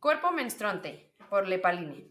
Cuerpo menstruante, por Lepalini.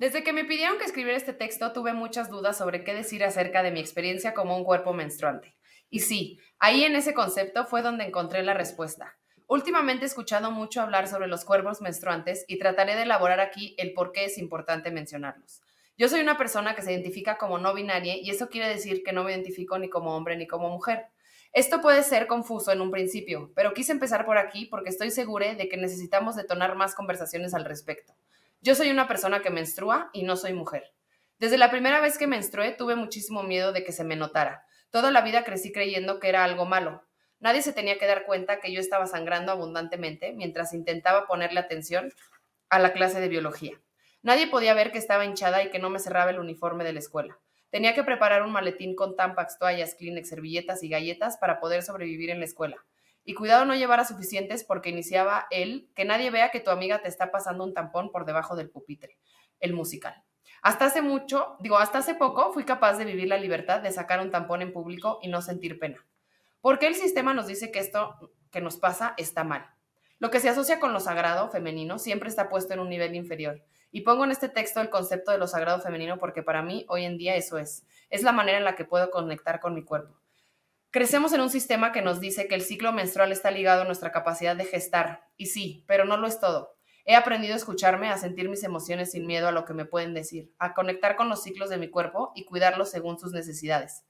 Desde que me pidieron que escribiera este texto, tuve muchas dudas sobre qué decir acerca de mi experiencia como un cuerpo menstruante. Y sí, ahí en ese concepto fue donde encontré la respuesta. Últimamente he escuchado mucho hablar sobre los cuerpos menstruantes y trataré de elaborar aquí el por qué es importante mencionarlos. Yo soy una persona que se identifica como no binaria y eso quiere decir que no me identifico ni como hombre ni como mujer. Esto puede ser confuso en un principio, pero quise empezar por aquí porque estoy segura de que necesitamos detonar más conversaciones al respecto. Yo soy una persona que menstrua y no soy mujer. Desde la primera vez que menstrué tuve muchísimo miedo de que se me notara. Toda la vida crecí creyendo que era algo malo. Nadie se tenía que dar cuenta que yo estaba sangrando abundantemente mientras intentaba ponerle atención a la clase de biología. Nadie podía ver que estaba hinchada y que no me cerraba el uniforme de la escuela. Tenía que preparar un maletín con tampax, toallas, Kleenex, servilletas y galletas para poder sobrevivir en la escuela. Y cuidado no llevar a suficientes porque iniciaba él, que nadie vea que tu amiga te está pasando un tampón por debajo del pupitre, el musical. Hasta hace mucho, digo, hasta hace poco fui capaz de vivir la libertad de sacar un tampón en público y no sentir pena. Porque el sistema nos dice que esto que nos pasa está mal. Lo que se asocia con lo sagrado femenino siempre está puesto en un nivel inferior y pongo en este texto el concepto de lo sagrado femenino porque para mí hoy en día eso es. Es la manera en la que puedo conectar con mi cuerpo. Crecemos en un sistema que nos dice que el ciclo menstrual está ligado a nuestra capacidad de gestar. Y sí, pero no lo es todo. He aprendido a escucharme, a sentir mis emociones sin miedo a lo que me pueden decir, a conectar con los ciclos de mi cuerpo y cuidarlos según sus necesidades.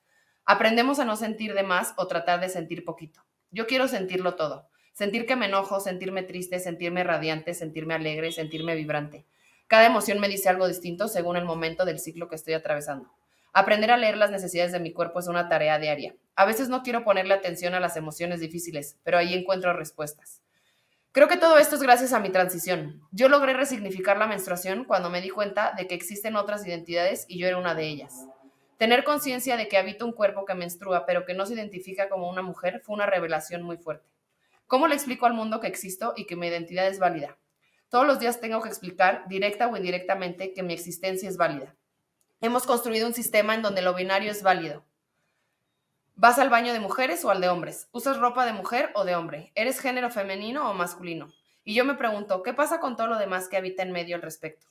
Aprendemos a no sentir de más o tratar de sentir poquito. Yo quiero sentirlo todo. Sentir que me enojo, sentirme triste, sentirme radiante, sentirme alegre, sentirme vibrante. Cada emoción me dice algo distinto según el momento del ciclo que estoy atravesando. Aprender a leer las necesidades de mi cuerpo es una tarea diaria. A veces no quiero ponerle atención a las emociones difíciles, pero ahí encuentro respuestas. Creo que todo esto es gracias a mi transición. Yo logré resignificar la menstruación cuando me di cuenta de que existen otras identidades y yo era una de ellas. Tener conciencia de que habito un cuerpo que menstrua, pero que no se identifica como una mujer, fue una revelación muy fuerte. ¿Cómo le explico al mundo que existo y que mi identidad es válida? Todos los días tengo que explicar, directa o indirectamente, que mi existencia es válida. Hemos construido un sistema en donde lo binario es válido. ¿Vas al baño de mujeres o al de hombres? ¿Usas ropa de mujer o de hombre? ¿Eres género femenino o masculino? Y yo me pregunto, ¿qué pasa con todo lo demás que habita en medio al respecto?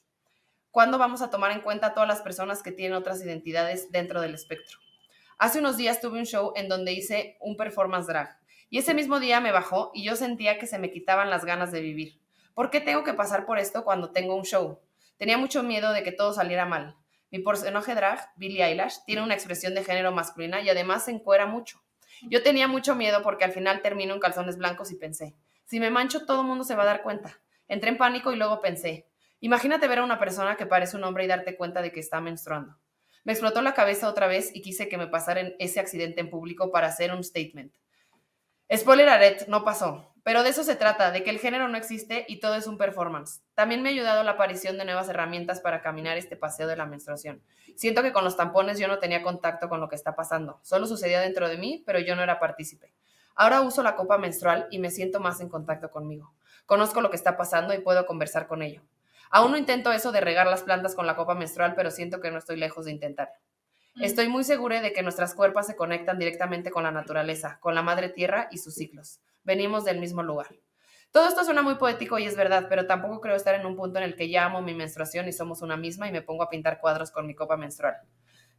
¿Cuándo vamos a tomar en cuenta a todas las personas que tienen otras identidades dentro del espectro? Hace unos días tuve un show en donde hice un performance drag y ese mismo día me bajó y yo sentía que se me quitaban las ganas de vivir. ¿Por qué tengo que pasar por esto cuando tengo un show? Tenía mucho miedo de que todo saliera mal. Mi personaje drag, Billie Eilish, tiene una expresión de género masculina y además se encuera mucho. Yo tenía mucho miedo porque al final termino en calzones blancos y pensé, si me mancho todo el mundo se va a dar cuenta. Entré en pánico y luego pensé, imagínate ver a una persona que parece un hombre y darte cuenta de que está menstruando. Me explotó la cabeza otra vez y quise que me pasara ese accidente en público para hacer un statement. Spoiler alert, no pasó. Pero de eso se trata, de que el género no existe y todo es un performance. También me ha ayudado la aparición de nuevas herramientas para caminar este paseo de la menstruación. Siento que con los tampones yo no tenía contacto con lo que está pasando. Solo sucedía dentro de mí, pero yo no era partícipe. Ahora uso la copa menstrual y me siento más en contacto conmigo. Conozco lo que está pasando y puedo conversar con ello. Aún no intento eso de regar las plantas con la copa menstrual, pero siento que no estoy lejos de intentarlo. Mm. Estoy muy segura de que nuestras cuerpos se conectan directamente con la naturaleza, con la madre tierra y sus ciclos. Venimos del mismo lugar. Todo esto suena muy poético y es verdad, pero tampoco creo estar en un punto en el que ya amo mi menstruación y somos una misma y me pongo a pintar cuadros con mi copa menstrual.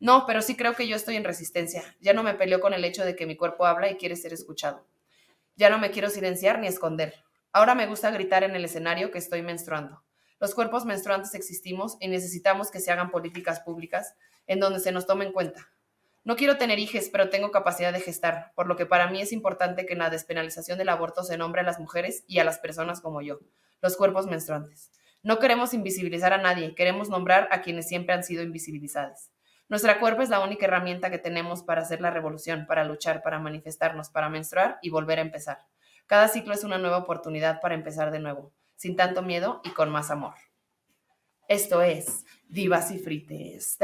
No, pero sí creo que yo estoy en resistencia. Ya no me peleo con el hecho de que mi cuerpo habla y quiere ser escuchado. Ya no me quiero silenciar ni esconder. Ahora me gusta gritar en el escenario que estoy menstruando. Los cuerpos menstruantes existimos y necesitamos que se hagan políticas públicas en donde se nos tome en cuenta. No quiero tener hijos, pero tengo capacidad de gestar, por lo que para mí es importante que en la despenalización del aborto se nombre a las mujeres y a las personas como yo, los cuerpos menstruantes. No queremos invisibilizar a nadie, queremos nombrar a quienes siempre han sido invisibilizados. Nuestra cuerpo es la única herramienta que tenemos para hacer la revolución, para luchar, para manifestarnos, para menstruar y volver a empezar. Cada ciclo es una nueva oportunidad para empezar de nuevo, sin tanto miedo y con más amor. Esto es Divas y Frites.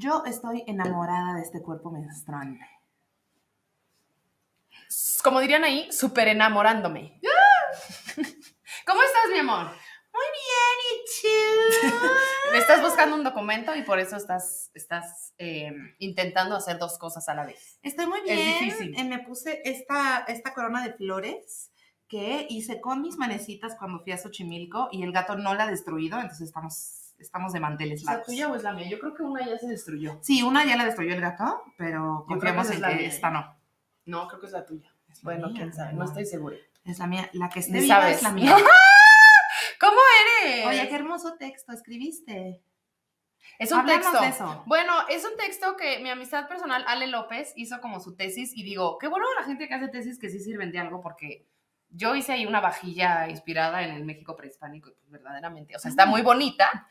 Yo estoy enamorada de este cuerpo menstruante. como dirían ahí, súper enamorándome. ¿Cómo estás, mi amor? Muy bien, ¿y tú? Me estás buscando un documento y por eso estás, estás eh, intentando hacer dos cosas a la vez. Estoy muy Es bien. difícil. Eh, Me puse esta, esta corona de flores que hice con mis manecitas cuando fui a Xochimilco y el gato no la ha destruido, entonces estamos, estamos de manteles ¿La largos. tuya o es la mía? Yo creo que una ya se destruyó. Sí, una ya la destruyó el gato, pero que confiamos en la que mía. esta no. No, creo que es la tuya. Es la Bueno, mía, quién sabe, no. no estoy segura. Es la mía. La que esté viva es la mía. ¿Cómo eres? Oye, qué hermoso texto escribiste. es un Hablamos texto. de eso. Bueno, es un texto que mi amistad personal, Ale López, hizo como su tesis y digo, qué bueno la gente que hace tesis que sí sirven de algo porque yo hice ahí una vajilla inspirada en el México prehispánico pues verdaderamente, o sea, está muy bonita,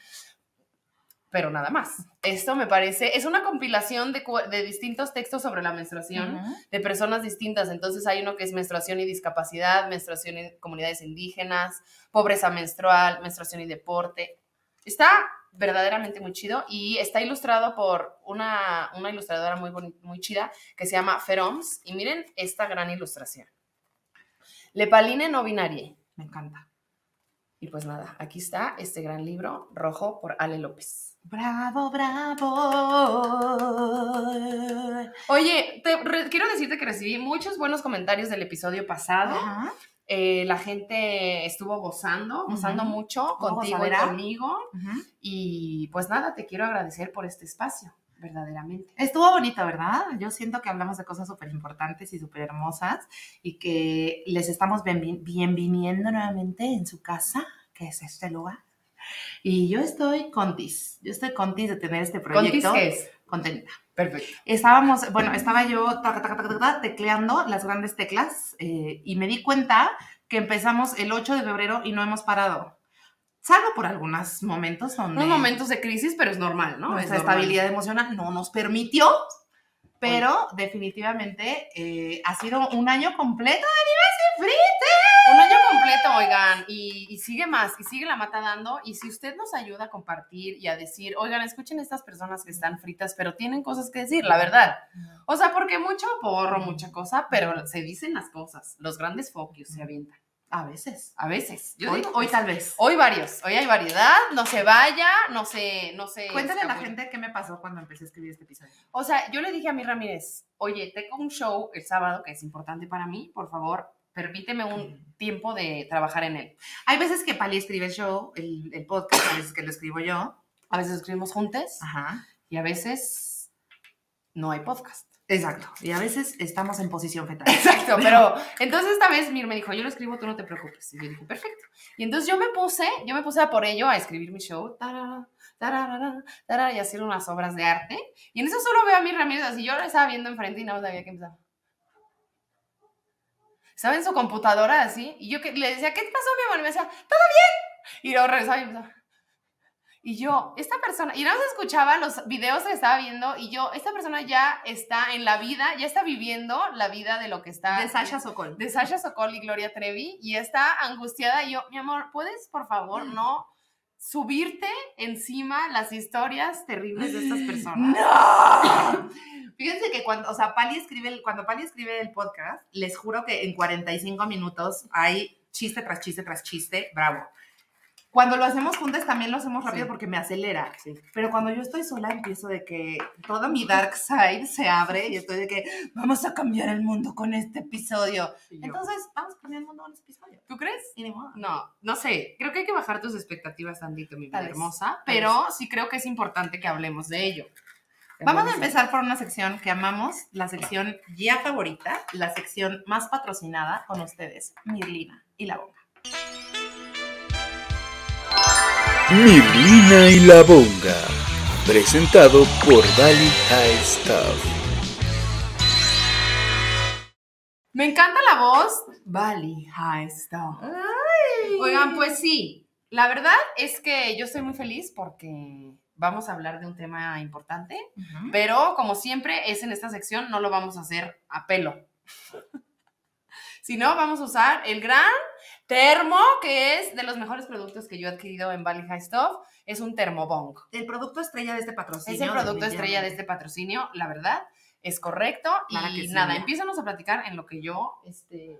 pero nada más. Esto me parece, es una compilación de, distintos textos sobre la menstruación de personas distintas. Entonces hay uno que es menstruación y discapacidad, menstruación en comunidades indígenas, pobreza menstrual, menstruación y deporte. Está verdaderamente muy chido y está ilustrado por una, una ilustradora muy, muy chida que se llama Feroms. Y miren esta gran ilustración. Lepaline no binarie. Me encanta. Y pues nada, aquí está este gran libro rojo por Ale López. Bravo, bravo. Oye, te- re- quiero decirte que recibí muchos buenos comentarios del episodio pasado. Ajá. Eh, la gente estuvo gozando, gozando mucho contigo y conmigo. Y pues nada, te quiero agradecer por este espacio, verdaderamente. Estuvo bonito, ¿verdad? Yo siento que hablamos de cosas súper importantes y súper hermosas y que les estamos bienviniendo nuevamente en su casa, que es este lugar. Y yo estoy contis, yo estoy contis de tener este ¿Contis proyecto. qué es? Contenta. Perfecto. Estábamos, bueno, estaba yo taca, taca, taca, taca, tecleando las grandes teclas eh, y me di cuenta que empezamos el 8 de febrero y no hemos parado. Salvo por algunos momentos donde Unos momentos de crisis, pero es normal, ¿no? nuestra Es normal. estabilidad emocional no nos permitió, pero definitivamente eh, ha sido un año completo de Divas y Un año completo, oigan, y, y sigue más, y sigue la mata dando. Y si usted nos ayuda a compartir y a decir, oigan, escuchen estas personas que están fritas, pero tienen cosas que decir, la verdad. O sea, porque mucho porro, mucha cosa, pero se dicen las cosas. Los grandes focus se avientan. A veces. A veces. Yo hoy, digo hoy tal vez. Hoy varios, hoy hay variedad, no se vaya, no se, no se. Cuéntale a la gente qué me pasó cuando empecé a escribir este episodio. O sea, yo le dije a mi Ramírez, oye, tengo un show el sábado que es importante para mí, por favor, permíteme un tiempo de trabajar en él. Hay veces que Pali escribe el show, el, el podcast, a veces que lo escribo yo. A veces escribimos juntos Ajá. y a veces no hay podcast. Exacto. Y a veces estamos en posición fetal. Exacto, pero entonces esta vez Mir me dijo, yo lo escribo, tú no te preocupes. Y yo dije, perfecto. Y entonces yo me puse, yo me puse a por ello a escribir mi show, tarara, tarara, tarara, y hacer unas obras de arte. Y en eso solo veo a mi Ramírez así, yo lo estaba viendo enfrente y no sabía qué empezaba. Estaba en su computadora así, y yo que, le decía, ¿qué pasó, mi amor? Y me decía, ¿todo bien? Y luego regresaba y empezaba. Y yo, esta persona, y no se escuchaba los videos que estaba viendo, y yo, esta persona ya está en la vida, ya está viviendo la vida de lo que está. De Sasha Sokol. de Sasha Sokol y Gloria Trevi, y está angustiada. Y yo, mi amor, ¿puedes, por favor, no subirte encima las historias terribles de estas personas? ¡No! Fíjense que cuando, o sea, Pali escribe, el- cuando Pali escribe el podcast, les juro que en 45 minutos hay chiste tras chiste tras chiste, bravo. Cuando lo hacemos juntas también lo hacemos rápido Sí. porque me acelera. Sí. Pero cuando yo estoy sola empiezo de que todo mi dark side se abre y estoy de que vamos a cambiar el mundo con este episodio. Entonces, vamos a cambiar el mundo con este episodio. ¿Tú crees? No, no sé. Creo que hay que bajar tus expectativas tantito, mi vida hermosa. Pero sí creo que es importante que hablemos de ello. Vamos a empezar por una sección que amamos, la sección ya favorita, la sección más patrocinada con ustedes, Mirlina y la Bonga. Mirlina y la Bonga. Presentado por Valley High Stuff. Me encanta la voz. Valley High Stuff. Oigan, pues sí. La verdad es que yo estoy muy feliz porque vamos a hablar de un tema importante. Pero como siempre es en esta sección, no lo vamos a hacer a pelo. Sino vamos a usar el gran termo, que es de los mejores productos que yo he adquirido en Valley High Stuff. Es un termobong. El producto estrella de este patrocinio. Es el producto estrella de este patrocinio, la verdad. es correcto. Claro y nada, mira. empiezanos a platicar en lo que yo, este,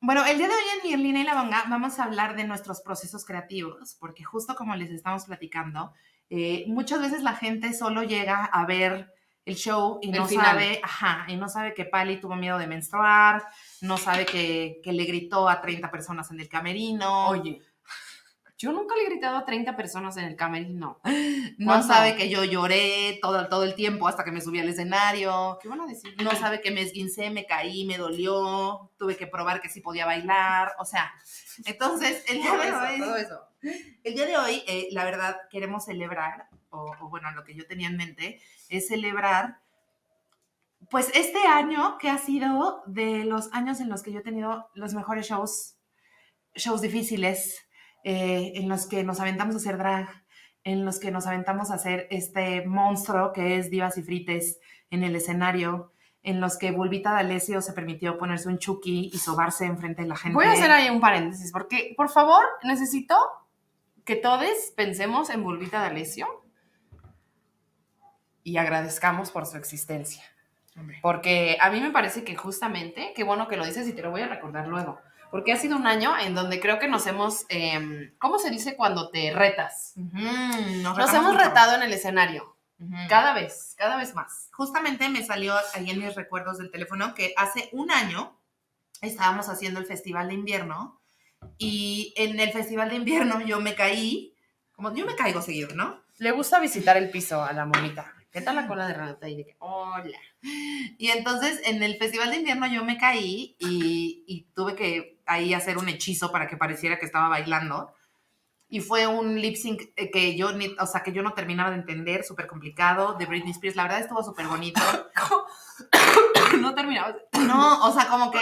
Bueno, el día de hoy en Mirlina y la Banga vamos a hablar de nuestros procesos creativos, porque justo como les estamos platicando, eh, muchas veces la gente solo llega a ver el show y El no final. sabe, ajá, y no sabe que Pali tuvo miedo de menstruar, no sabe que, que le gritó a 30 personas en el camerino, oye, yo nunca le he gritado a 30 personas en el camerino. no sabe que yo lloré todo, todo el tiempo hasta que me subí al escenario, ¿Qué van a decir? no sabe que me esguincé, me caí, me dolió, tuve que probar que sí podía bailar, o sea, entonces el día todo de eso, hoy, todo eso. el día de hoy, eh, la verdad, queremos celebrar, o, bueno, lo que yo tenía en mente, es celebrar, pues este año que ha sido de los años en los que yo he tenido los mejores shows, shows difíciles, eh, en los que nos aventamos a hacer drag, en los que nos aventamos a hacer este monstruo que es Divas y Frites en el escenario, en los que Bulbita D'Alessio se permitió ponerse un chuki y sobarse enfrente de la gente. Voy a hacer ahí un paréntesis, porque, por favor, necesito que todos pensemos en Bulbita D'Alessio y agradezcamos por su existencia. Porque a mí me parece que justamente, qué bueno que lo dices y te lo voy a recordar luego, porque ha sido un año en donde creo que nos hemos, em, ¿cómo se dice cuando te retas? Ujú, Nos retamos hemos mucho. retado en el escenario, Ujú. cada vez, cada vez más. Justamente me salió ahí en mis recuerdos del teléfono que hace un año estábamos haciendo el festival de invierno y en el festival de invierno yo me caí, como yo me caigo seguido, ¿no? Le gusta visitar el piso a la monita. ¿Qué tal la cola de Renata? Y que, hola. Y entonces en el festival de invierno yo me caí y, y tuve que ahí hacer un hechizo para que pareciera que estaba bailando. Y fue un lip sync eh, que yo, ni- o sea, que yo no terminaba de entender, súper complicado, de Britney Spears. La verdad estuvo súper bonito. no terminaba. No, o sea, como que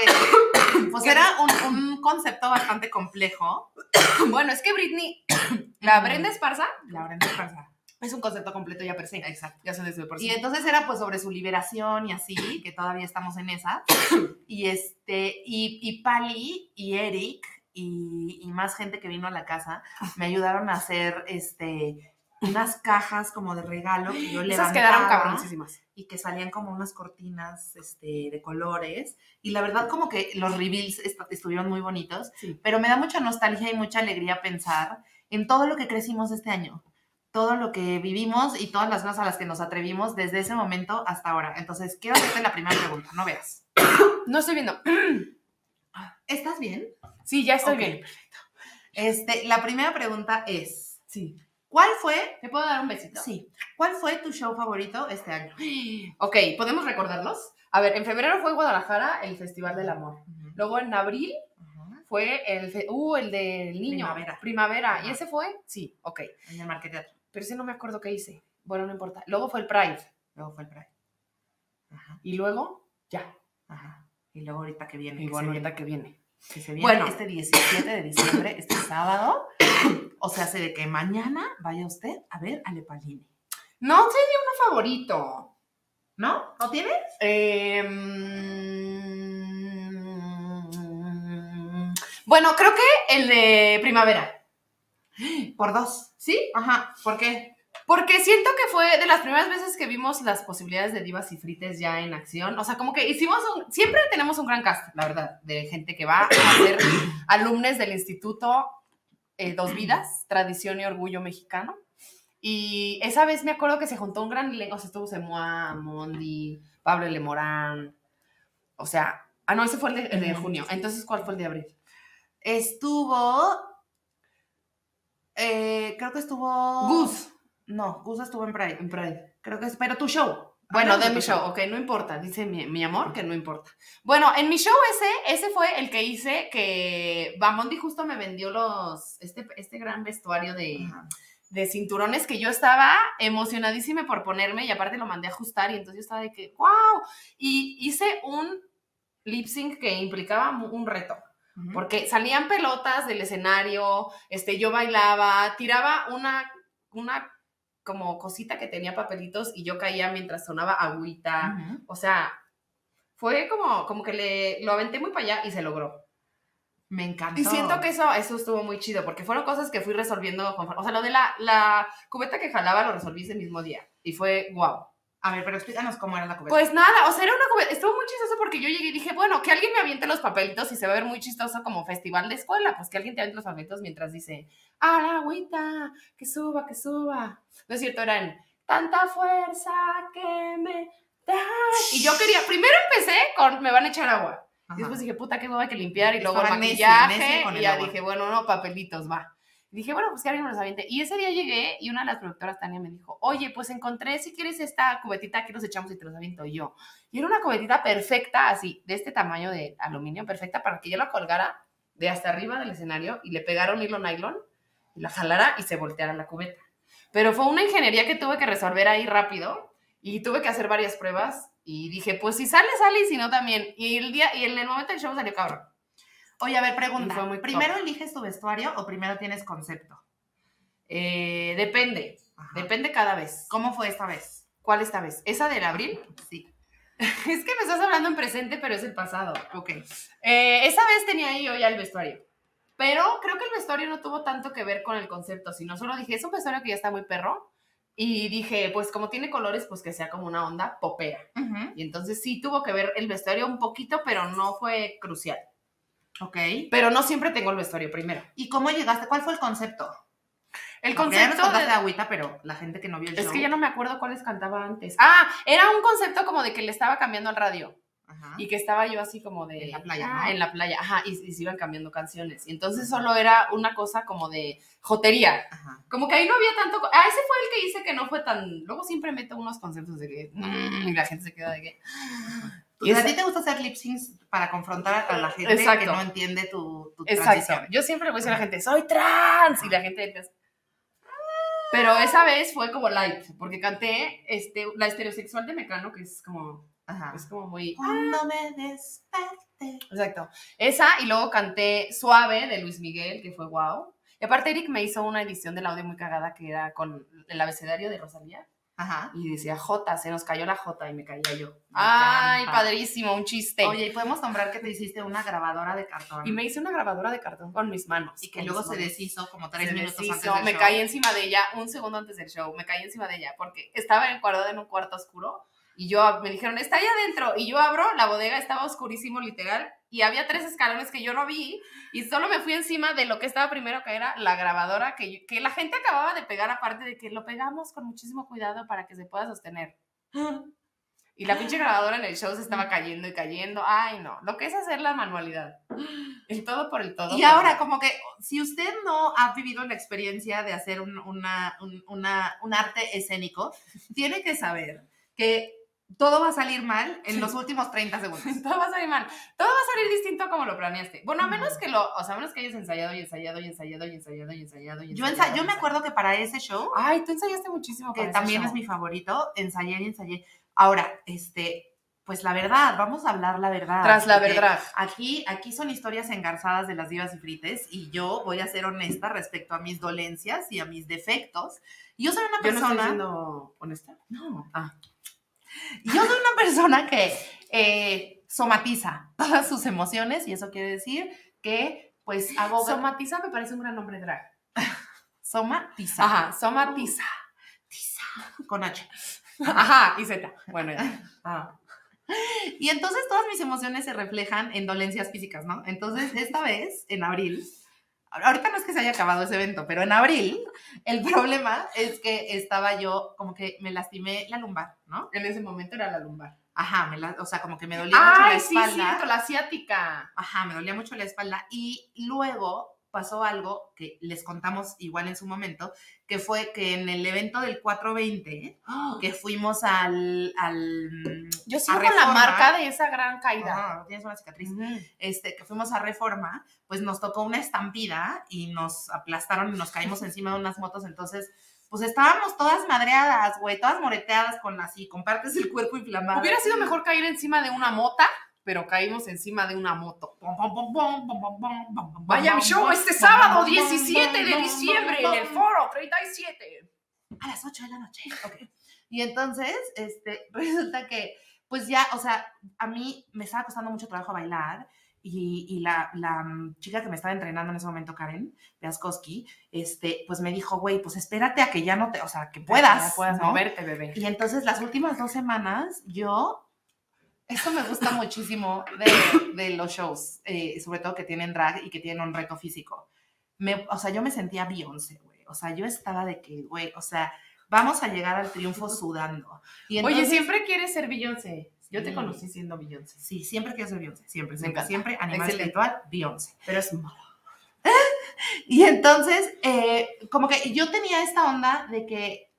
pues era un, un concepto bastante complejo. Bueno, es que Britney, la Brenda Esparza, La Brenda Esparza. Es un concepto completo ya per se. Exacto. Ya se desde por sí. Y entonces era pues sobre su liberación y así, que todavía estamos en esa. Y este, y, y Pali y Eric y, y más gente que vino a la casa me ayudaron a hacer este unas cajas como de regalo que yo Esas quedaron cabroncísimas. y que salían como unas cortinas este, de colores. Y la verdad como que los reveals est- estuvieron muy bonitos. Sí. Pero me da mucha nostalgia y mucha alegría pensar en todo lo que crecimos este año. Todo lo que vivimos y todas las cosas a las que nos atrevimos desde ese momento hasta ahora. Entonces, quiero hacerte la primera pregunta. No veas. No estoy viendo. ¿Estás bien? Sí, ya estoy bien. Este, la primera pregunta es, Sí. ¿cuál fue, ¿Te puedo dar un besito? sí, cuál fue tu show favorito este año? Ok, ¿podemos recordarlos? A ver, en febrero fue Guadalajara el Festival del Amor. Luego en abril fue el, uh, el del niño. Primavera. Primavera. ¿Y ese fue? Sí, ok. En el Marqueteatro. Pero ese no me acuerdo qué hice. Bueno, no importa. Luego fue el Pride. Luego fue el Pride. Ajá, Y luego, ya. ajá. Y luego ahorita que viene. Y bueno, viene. ahorita que viene. que se viene Bueno. este 17 de diciembre, este sábado. O sea, hace de que mañana vaya usted a ver a Lepalini. No tenía uno favorito. ¿No? ¿No tienes? Em, Bueno, creo que el de primavera. Por dos. ¿Sí? Ajá. ¿Por qué? Porque siento que fue de las primeras veces que vimos las posibilidades de divas y frites ya en acción. O sea, como que hicimos un... Siempre tenemos un gran cast, la verdad, de gente que va a ser alumnos del Instituto eh, Dos Vidas, Tradición y Orgullo Mexicano. Y esa vez me acuerdo que se juntó un gran elenco. O sea, estuvo Semoa, Mondi, Pablo L. Morán. O sea... Ah, no, ese fue el de, el de Ujú. junio. Entonces, ¿cuál fue el de abril? Estuvo. Eh, creo que estuvo. Gus. No, Gus estuvo en Pride. En Pride. Creo que es. Pero tu show. Bueno, Hablamos de mi show, ok, no importa, dice mi, mi amor que no importa. Bueno, en mi show ese, ese fue el que hice que Bamondi justo me vendió los, este, este gran vestuario de, Ajá. de cinturones que yo estaba emocionadísima por ponerme y aparte lo mandé a ajustar y entonces yo estaba de que, wow, y hice un lip sync que implicaba un reto. Porque salían pelotas del escenario, este, yo bailaba, tiraba una, una como cosita que tenía papelitos y yo caía mientras sonaba agüita. O sea, fue como, como que le, lo aventé muy para allá y se logró. Me encantó. Y siento que eso, eso estuvo muy chido, porque fueron cosas que fui resolviendo. conforme- o sea, lo de la, la cubeta que jalaba lo resolví ese mismo día. Y fue wow. A ver, pero explícanos cómo era la cubeta. Pues nada, o sea, era una cubeta, estuvo muy chistoso porque yo llegué y dije, bueno, que alguien me aviente los papelitos y se va a ver muy chistoso como festival de escuela, pues que alguien te aviente los papelitos mientras dice, ah, la agüita, que suba, que suba. No es cierto, eran, tanta fuerza que me da. Y yo quería, primero empecé con, me van a echar agua. Ajá. Y después dije, puta, que hueva hay que limpiar. Y luego el maquillaje. con y ya agua. dije, bueno, no, papelitos, va. Y dije, bueno, pues que alguien me los aviente. Y ese día llegué y una de las productoras, Tania, me dijo, oye, pues encontré, si quieres esta cubetita, aquí los echamos y te los aviento yo. Y era una cubetita perfecta, así, de este tamaño de aluminio, perfecta para que yo la colgara de hasta arriba del escenario y le pegara un hilo nylon y la jalara y se volteara la cubeta. Pero fue una ingeniería que tuve que resolver ahí rápido y tuve que hacer varias pruebas y dije, pues si sale, sale y si no también. Y el día y en el momento del show salió cabrón. Oye, a ver, pregunta. Fue muy ¿Primero eliges tu vestuario o primero tienes concepto? Eh, depende, Ajá. depende cada vez. ¿Cómo fue esta vez? ¿Cuál esta vez? ¿Esa del abril? Sí. Es que me estás hablando en presente, pero es el pasado. Ok. Eh, esa vez tenía yo ya el vestuario. Pero creo que el vestuario no tuvo tanto que ver con el concepto, sino solo dije, es un vestuario que ya está muy perro. Y dije, pues como tiene colores, pues que sea como una onda popera. Ujú. Y entonces sí tuvo que ver el vestuario un poquito, pero no fue crucial. Ok. Pero no siempre tengo el vestuario primero. ¿Y cómo llegaste? ¿Cuál fue el concepto? El Porque ya nos concepto contaste de- agüita, pero la gente que no vio el Es show. que ya no me acuerdo cuáles cantaba antes. Ah, era un concepto como de que le estaba cambiando al radio. Ajá. Y que estaba yo así como de... En la playa, ah, ¿no? En la playa, ajá, y, y se iban cambiando canciones. Y entonces solo era una cosa como de jotería. Ajá. Como que ahí no había tanto... Ah, ese fue el que hice que no fue tan... Luego siempre meto unos conceptos de que... mm, y la gente se queda de que... Y a ti te gusta hacer lip syncs para confrontar a la gente que Exacto. no entiende tu, tu Exacto. transición. Yo siempre le voy a decir a la gente, soy trans. Y la gente empieza... Pero esa vez fue como light, porque canté este, la estereosexual de Mecano, que es como, Ajá. es como muy... Cuando me desperté. Exacto. Esa, y luego canté Suave de Luis Miguel, que fue wow. Y aparte Eric me hizo una edición del audio muy cagada que era con el abecedario de Rosalía. Ajá. Y decía J, se nos cayó la J y me caía yo. Me Ay, encanta. padrísimo, un chiste. Oye, y podemos nombrar que te hiciste una grabadora de cartón. y me hice una grabadora de cartón con mis manos. y que luego se deshizo como tres Se minutos deshizo, antes del me show. caí encima de ella un segundo antes del show, me caí encima de ella porque estaba encuadrada en un cuarto oscuro y yo me dijeron, está ahí adentro y yo abro, la bodega estaba oscurísimo literal y había tres escalones que yo no vi y solo me fui encima de lo que estaba primero que era la grabadora que, yo- que la gente acababa de pegar aparte de que lo pegamos con muchísimo cuidado para que se pueda sostener. Y la pinche grabadora en el show se estaba cayendo y cayendo. Ay, no. Lo que es hacer la manualidad. El todo por el todo. Y ahora, el- como que si usted no ha vivido la experiencia de hacer un, una, un, una- un arte escénico, tiene que saber que todo va a salir mal en los últimos 30 segundos. Todo va a salir mal. Todo va a salir distinto a como lo planeaste. Bueno, a menos que lo, o sea, a menos que hayas ensayado y ensayado y ensayado y ensayado y ensayado y Yo, ensayado. ensa- yo me acuerdo que para ese show, Ay, tú ensayaste muchísimo que para ese también show. es mi favorito, ensayé y ensayé. Ahora, este, pues la verdad, vamos a hablar la verdad. Tras la verdad. Aquí, aquí son historias engarzadas de las divas y frites y yo voy a ser honesta respecto a mis dolencias y a mis defectos. Yo soy una Yo no persona... estoy siendo honesta. No. Ah. Yo soy una persona que eh, somatiza todas sus emociones y eso quiere decir que pues hago... Somatiza me parece un gran nombre drag. somatiza. Ajá, somatiza. Con H. Ajá, y Z. Bueno, ya. Ah. Y entonces todas mis emociones se reflejan en dolencias físicas, ¿no? Entonces, esta vez, en abril, ahorita no es que se haya acabado ese evento, pero en abril, el problema es que estaba yo, como que me lastimé la lumbar, ¿no? En ese momento era la lumbar. Ajá, me la- o sea, como que me dolía mucho la Ay, sí, espalda. cierto, la asiática. Ajá, me dolía mucho la espalda y luego pasó algo que les contamos igual en su momento, que fue que en el evento del 420, que fuimos al... al Yo a sigo con la marca de esa gran caída. Ajá, tienes una cicatriz. Este, que fuimos a Reforma, pues nos tocó una estampida y nos aplastaron y nos caímos encima de unas motos, entonces... Pues estábamos todas madreadas, güey, todas moreteadas con así, con partes del cuerpo inflamadas. Hubiera sido mejor caer encima de una mota, pero caímos encima de una moto. Vaya mi show este sábado 17 de diciembre en el foro 37. a las 8 de la noche. ok. Y entonces, este, resulta que pues ya, o sea, a mí me estaba costando mucho trabajo bailar y, y la, la, mm, chica que me estaba entrenando en ese momento, Karen Piaskowski, este, pues me dijo, güey, pues espérate a que ya no te, o sea, que puedas, Ya puedas ¿no? moverte, bebé. Y entonces las últimas dos semanas yo, esto me gusta muchísimo de, de los shows, eh, sobre todo que tienen drag y que tienen un reto físico. Me, o sea, yo me sentía Beyoncé, güey. O sea, yo estaba de que, güey, o sea, vamos a llegar al triunfo sudando. Y Oye, entonces- siempre quieres ser Beyoncé. Yo te Sí. conocí siendo Beyoncé. Sí, siempre quiero ser Beyoncé, siempre, siempre, siempre, animal espiritual, Beyoncé. Pero es malo. Y entonces, eh, como que yo tenía esta onda de que,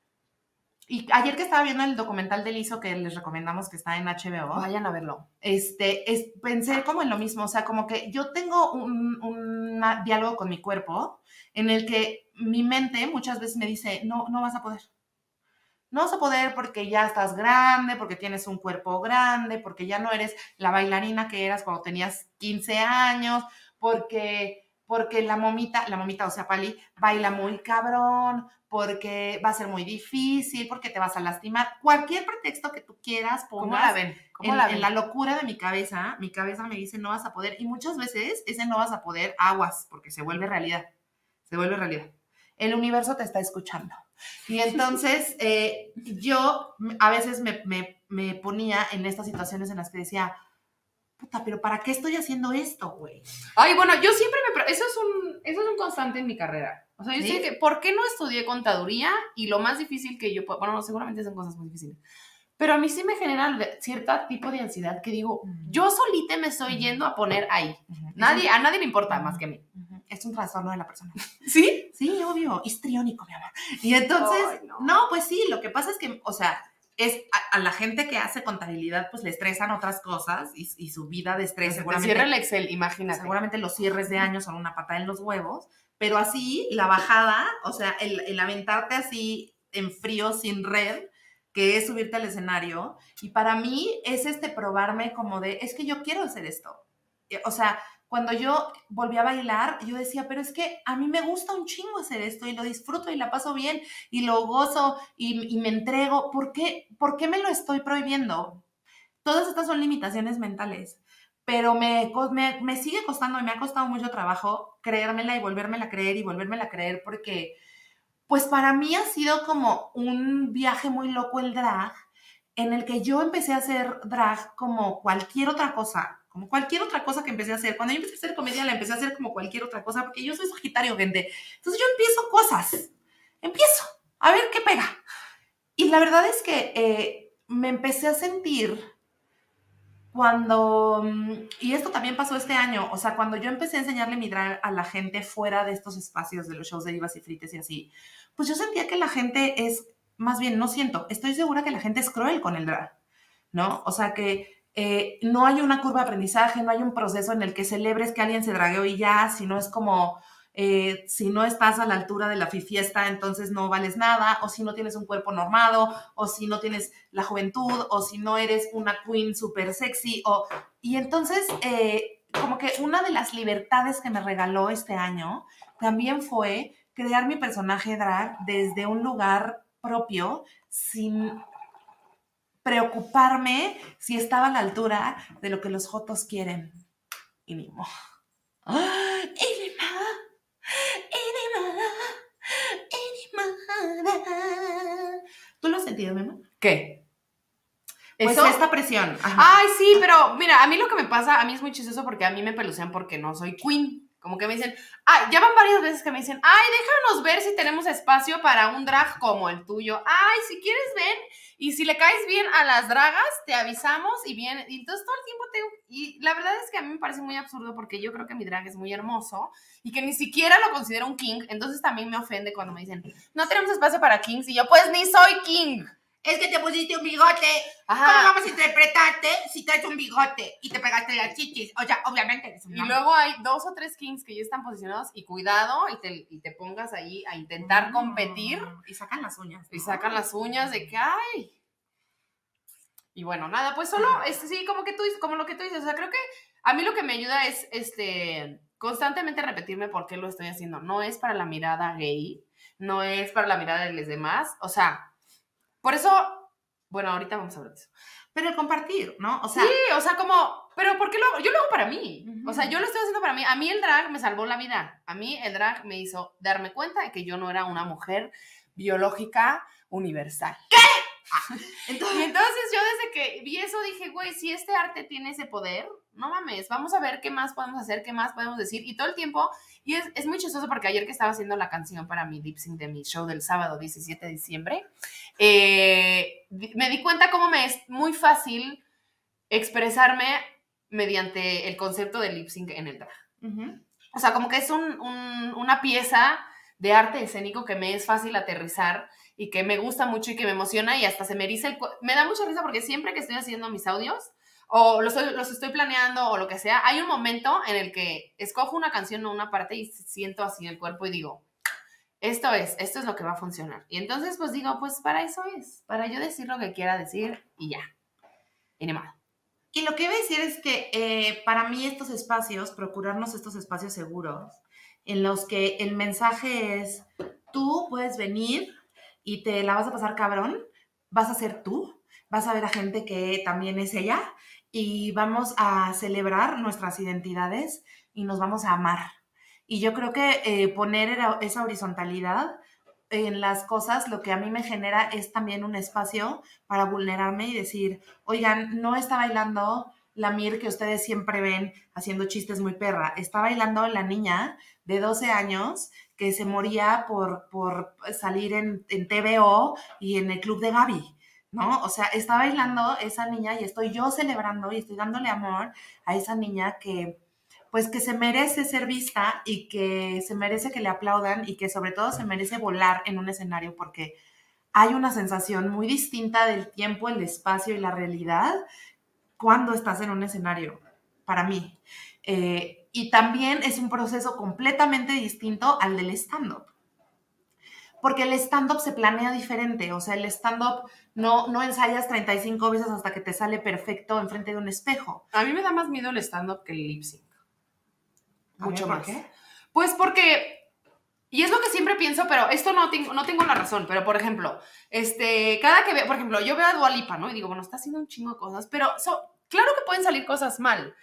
y ayer que estaba viendo el documental de Lizo que les recomendamos que está en HBO, Vayan a verlo. este, es, pensé como en lo mismo, o sea, como que yo tengo un, un diálogo con mi cuerpo en el que mi mente muchas veces me dice, no, no vas a poder. No vas a poder porque ya estás grande, porque tienes un cuerpo grande, porque ya no eres la bailarina que eras cuando tenías 15 años, porque, porque la momita, la momita, o sea, Pali, baila muy cabrón, porque va a ser muy difícil, porque te vas a lastimar. Cualquier pretexto que tú quieras, ¿Cómo pongas la ven? ¿Cómo en, la en ven? la locura de mi cabeza, mi cabeza me dice no vas a poder y muchas veces ese no vas a poder aguas porque se vuelve realidad, se vuelve realidad. El universo te está escuchando. Y entonces eh, yo a veces me, me- me ponía en estas situaciones en las que decía, puta, pero ¿para qué estoy haciendo esto, güey? Ay, bueno, yo siempre me... Eso es un, eso es un constante en mi carrera. O sea, yo ¿Sí? sé que, ¿por qué no estudié contaduría? Y lo más difícil que yo. Bueno, seguramente son cosas muy difíciles. Pero a mí sí me genera cierto tipo de ansiedad que digo, yo solita me estoy yendo a poner ahí. Nadie, a nadie le importa más que a mí. Es un trastorno de la persona. ¿Sí? Sí, obvio, histriónico, mi amor. Y entonces, Ay, no. no. pues sí, lo que pasa es que, o sea, es a, a la gente que hace contabilidad, pues le estresan otras cosas y, y su vida de estrés, te seguramente, cierra el Excel, imagínate. seguramente los cierres de año son una patada en los huevos, pero así, la bajada, o sea, el, el aventarte así en frío, sin red, que es subirte al escenario, y para mí es este probarme como de, es que yo quiero hacer esto. Eh, O sea, cuando yo volví a bailar, yo decía, pero es que a mí me gusta un chingo hacer esto y lo disfruto y la paso bien y lo gozo y, y me entrego. ¿Por qué, ¿Por qué me lo estoy prohibiendo? Todas estas son limitaciones mentales, pero me, me, me sigue costando y me ha costado mucho trabajo creérmela y volvérmela a creer y volvérmela a creer porque, pues para mí ha sido como un viaje muy loco el drag en el que yo empecé a hacer drag como cualquier otra cosa, como cualquier otra cosa que empecé a hacer. Cuando yo empecé a hacer comedia, la empecé a hacer como cualquier otra cosa, porque yo soy Sagitario, gente. Entonces yo empiezo cosas, empiezo a ver qué pega. Y la verdad es que eh, me empecé a sentir cuando, mm, y esto también pasó este año, o sea, cuando yo empecé a enseñarle mi drag a la gente fuera de estos espacios de los shows de divas y frites y así, pues yo sentía que la gente es, más bien, no siento, estoy segura que la gente es cruel con el drag, ¿no? O sea, que eh, no hay una curva de aprendizaje, no hay un proceso en el que celebres que alguien se dragueó y ya, sino es como, eh, si no estás a la altura de la fiesta, entonces no vales nada, o si no tienes un cuerpo normado, o si no tienes la juventud, o si no eres una queen súper sexy. Y entonces, eh, como que una de las libertades que me regaló este año también fue crear mi personaje drag desde un lugar propio, sin preocuparme si estaba a la altura de lo que los jotos quieren. Y ni. ¡Enima! ¿Tú lo has sentido, mi amor? ¿Qué? Pues ¿Eso? esta presión. ajá. Ay, sí, pero mira, a mí lo que me pasa, a mí es muy chistoso porque a mí me pelucean porque no soy queen. Como que me dicen, ay, ya van varias veces que me dicen, ay, déjanos ver si tenemos espacio para un drag como el tuyo. Ay, si quieres ven y si le caes bien a las dragas, te avisamos y bien. Y entonces todo el tiempo tengo, y la verdad es que a mí me parece muy absurdo porque yo creo que mi drag es muy hermoso y que ni siquiera lo considero un king. Entonces también me ofende cuando me dicen, no tenemos espacio para kings y yo, pues ni soy king. Es que te pusiste un bigote. Ajá. ¿Cómo vamos a interpretarte si traes un bigote y te pegaste las chichis? O sea, obviamente eres un Y luego hay dos o tres kings que ya están posicionados y cuidado y te, y te pongas ahí a intentar competir Mm, Y sacan las uñas. y sacan las uñas de que ay. Y bueno, nada, pues solo, este, sí, como que tú dices, como lo que tú dices, o sea, creo que a mí lo que me ayuda es este constantemente repetirme por qué lo estoy haciendo. No es para la mirada gay, no es para la mirada de los demás, o sea, por eso, bueno, ahorita vamos a hablar de eso. Pero el compartir, ¿no? O sea, sí, o sea, como, pero ¿por qué lo hago? Yo lo hago para mí. Ujú. O sea, yo lo estoy haciendo para mí. A mí el drag me salvó la vida. A mí el drag me hizo darme cuenta de que yo no era una mujer biológica universal. entonces, Y entonces yo desde que vi eso dije, güey, si este arte tiene ese poder, no mames, vamos a ver qué más podemos hacer, qué más podemos decir. Y todo el tiempo, y es, es muy chistoso porque ayer que estaba haciendo la canción para mi lip sync de mi show del sábado 17 de diciembre, eh, me di cuenta cómo me es muy fácil expresarme mediante el concepto de lip sync en el drag. ujú. O sea, como que es un- un- una pieza de arte escénico que me es fácil aterrizar y que me gusta mucho y que me emociona y hasta se me eriza el... Me da mucha risa porque siempre que estoy haciendo mis audios o los, los estoy planeando o lo que sea, hay un momento en el que escojo una canción o una parte y siento así el cuerpo y digo, esto es, esto es lo que va a funcionar. Y entonces pues digo, pues para eso es, para yo decir lo que quiera decir y ya. Y ni. Y lo que iba a decir es que eh, para mí estos espacios, procurarnos estos espacios seguros, en los que el mensaje es, tú puedes venir y te la vas a pasar cabrón, vas a ser tú, vas a ver a gente que también es ella y vamos a celebrar nuestras identidades y nos vamos a amar. Y yo creo que eh, poner esa horizontalidad en las cosas, lo que a mí me genera es también un espacio para vulnerarme y decir, oigan, no está bailando la Mir que ustedes siempre ven haciendo chistes muy perra, está bailando la niña de 12 años que se moría por, por salir en, en TVO y en el club de Gaby, ¿no? O sea, está bailando esa niña y estoy yo celebrando y estoy dándole amor a esa niña que pues que se merece ser vista y que se merece que le aplaudan y que sobre todo se merece volar en un escenario porque hay una sensación muy distinta del tiempo, el espacio y la realidad cuando estás en un escenario, para mí. Eh, y también es un proceso completamente distinto al del stand-up. Porque el stand-up se planea diferente, o sea, el stand-up no, no ensayas 35 veces hasta que te sale perfecto enfrente de un espejo. A mí me da más miedo el stand-up que el lip sync. Mucho ¿por más. qué? Pues porque, y es lo que siempre pienso, pero esto no tengo, no tengo la razón, pero por ejemplo, este, cada que veo, por ejemplo, yo veo a Dualipa, ¿no? Y digo, bueno, está haciendo un chingo de cosas, pero so- claro que pueden salir cosas mal.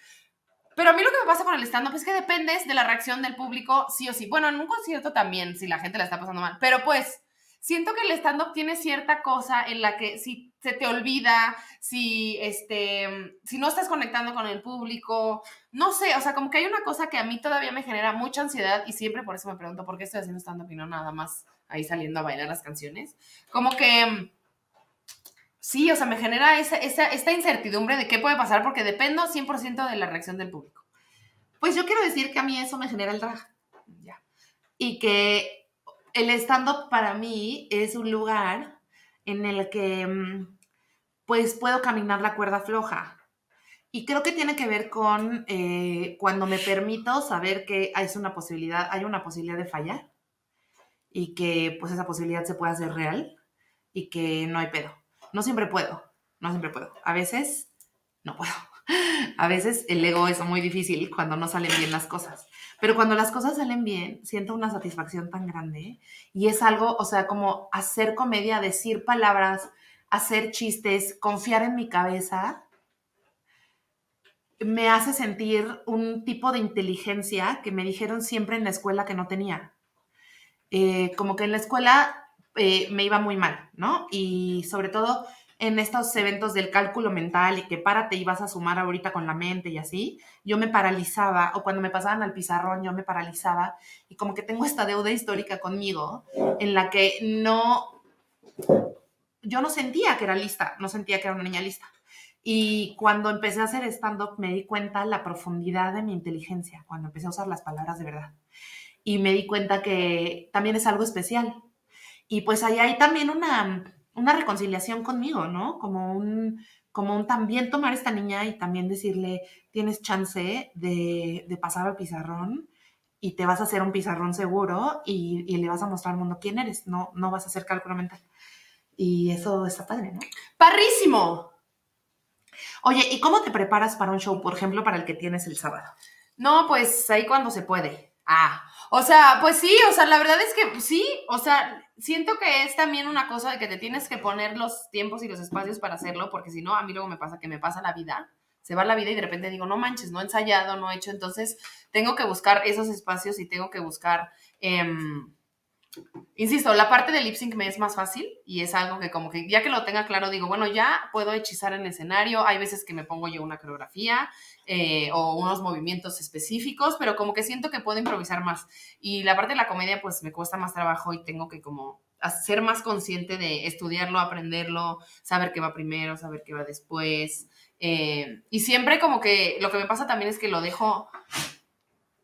Pero a mí lo que me pasa con el stand-up es que dependes de la reacción del público, sí o sí. Bueno, en un concierto también, si la gente la está pasando mal. Pero pues, siento que el stand-up tiene cierta cosa en la que si se te olvida, si, este, si no estás conectando con el público, no sé, o sea, como que hay una cosa que a mí todavía me genera mucha ansiedad y siempre por eso me pregunto por qué estoy haciendo stand-up y no nada más ahí saliendo a bailar las canciones. Como que mm, sí, o sea, me genera esa, esa- esta incertidumbre de qué puede pasar porque dependo 100% de la reacción del público. Pues yo quiero decir que a mí eso me genera el drag. Ya. Y que el stand-up para mí es un lugar en el que mm, pues puedo caminar la cuerda floja. Y creo que tiene que ver con eh, cuando me permito saber que es una posibilidad, hay una posibilidad de fallar y que pues esa posibilidad se puede hacer real y que no hay pedo. No siempre puedo, no siempre puedo. A veces no puedo. A veces el ego es muy difícil cuando no salen bien las cosas. Pero cuando las cosas salen bien, siento una satisfacción tan grande y es algo, o sea, como hacer comedia, decir palabras, hacer chistes, confiar en mi cabeza, me hace sentir un tipo de inteligencia que me dijeron siempre en la escuela que no tenía. Eh, como que en la escuela eh, me iba muy mal, ¿no? Y sobre todo en estos eventos del cálculo mental y que párate y vas a sumar ahorita con la mente y así, yo me paralizaba, o cuando me pasaban al pizarrón, yo me paralizaba, y como que tengo esta deuda histórica conmigo en la que no, yo no sentía que era lista, no sentía que era una niña lista. Y cuando empecé a hacer stand-up me di cuenta la profundidad de mi inteligencia, cuando empecé a usar las palabras de verdad. Y me di cuenta que también es algo especial. Y pues ahí hay también una, una reconciliación conmigo, ¿no? Como un, como un también tomar a esta niña y también decirle, tienes chance de, de pasar al pizarrón y te vas a hacer un pizarrón seguro y, y le vas a mostrar al mundo quién eres, no, no vas a hacer cálculo mental. Y eso está padre, ¿no? ¡Parrísimo! Oye, ¿y cómo te preparas para un show, por ejemplo, para el que tienes el sábado? No, pues ahí cuando se puede. Ah, o sea, pues sí, o sea, la verdad es que pues sí, o sea, siento que es también una cosa de que te tienes que poner los tiempos y los espacios para hacerlo, porque si no, a mí luego me pasa que me pasa la vida, se va la vida y de repente digo, no manches, no he ensayado, no he hecho, entonces tengo que buscar esos espacios y tengo que buscar, em, insisto, la parte del lip sync me es más fácil y es algo que como que ya que lo tenga claro, digo, bueno, ya puedo hechizar en escenario, hay veces que me pongo yo una coreografía eh, o unos movimientos específicos, pero como que siento que puedo improvisar más. Y la parte de la comedia pues me cuesta más trabajo y tengo que como ser más consciente de estudiarlo, aprenderlo, saber qué va primero, saber qué va después. Eh, y siempre como que lo que me pasa también es que lo dejo,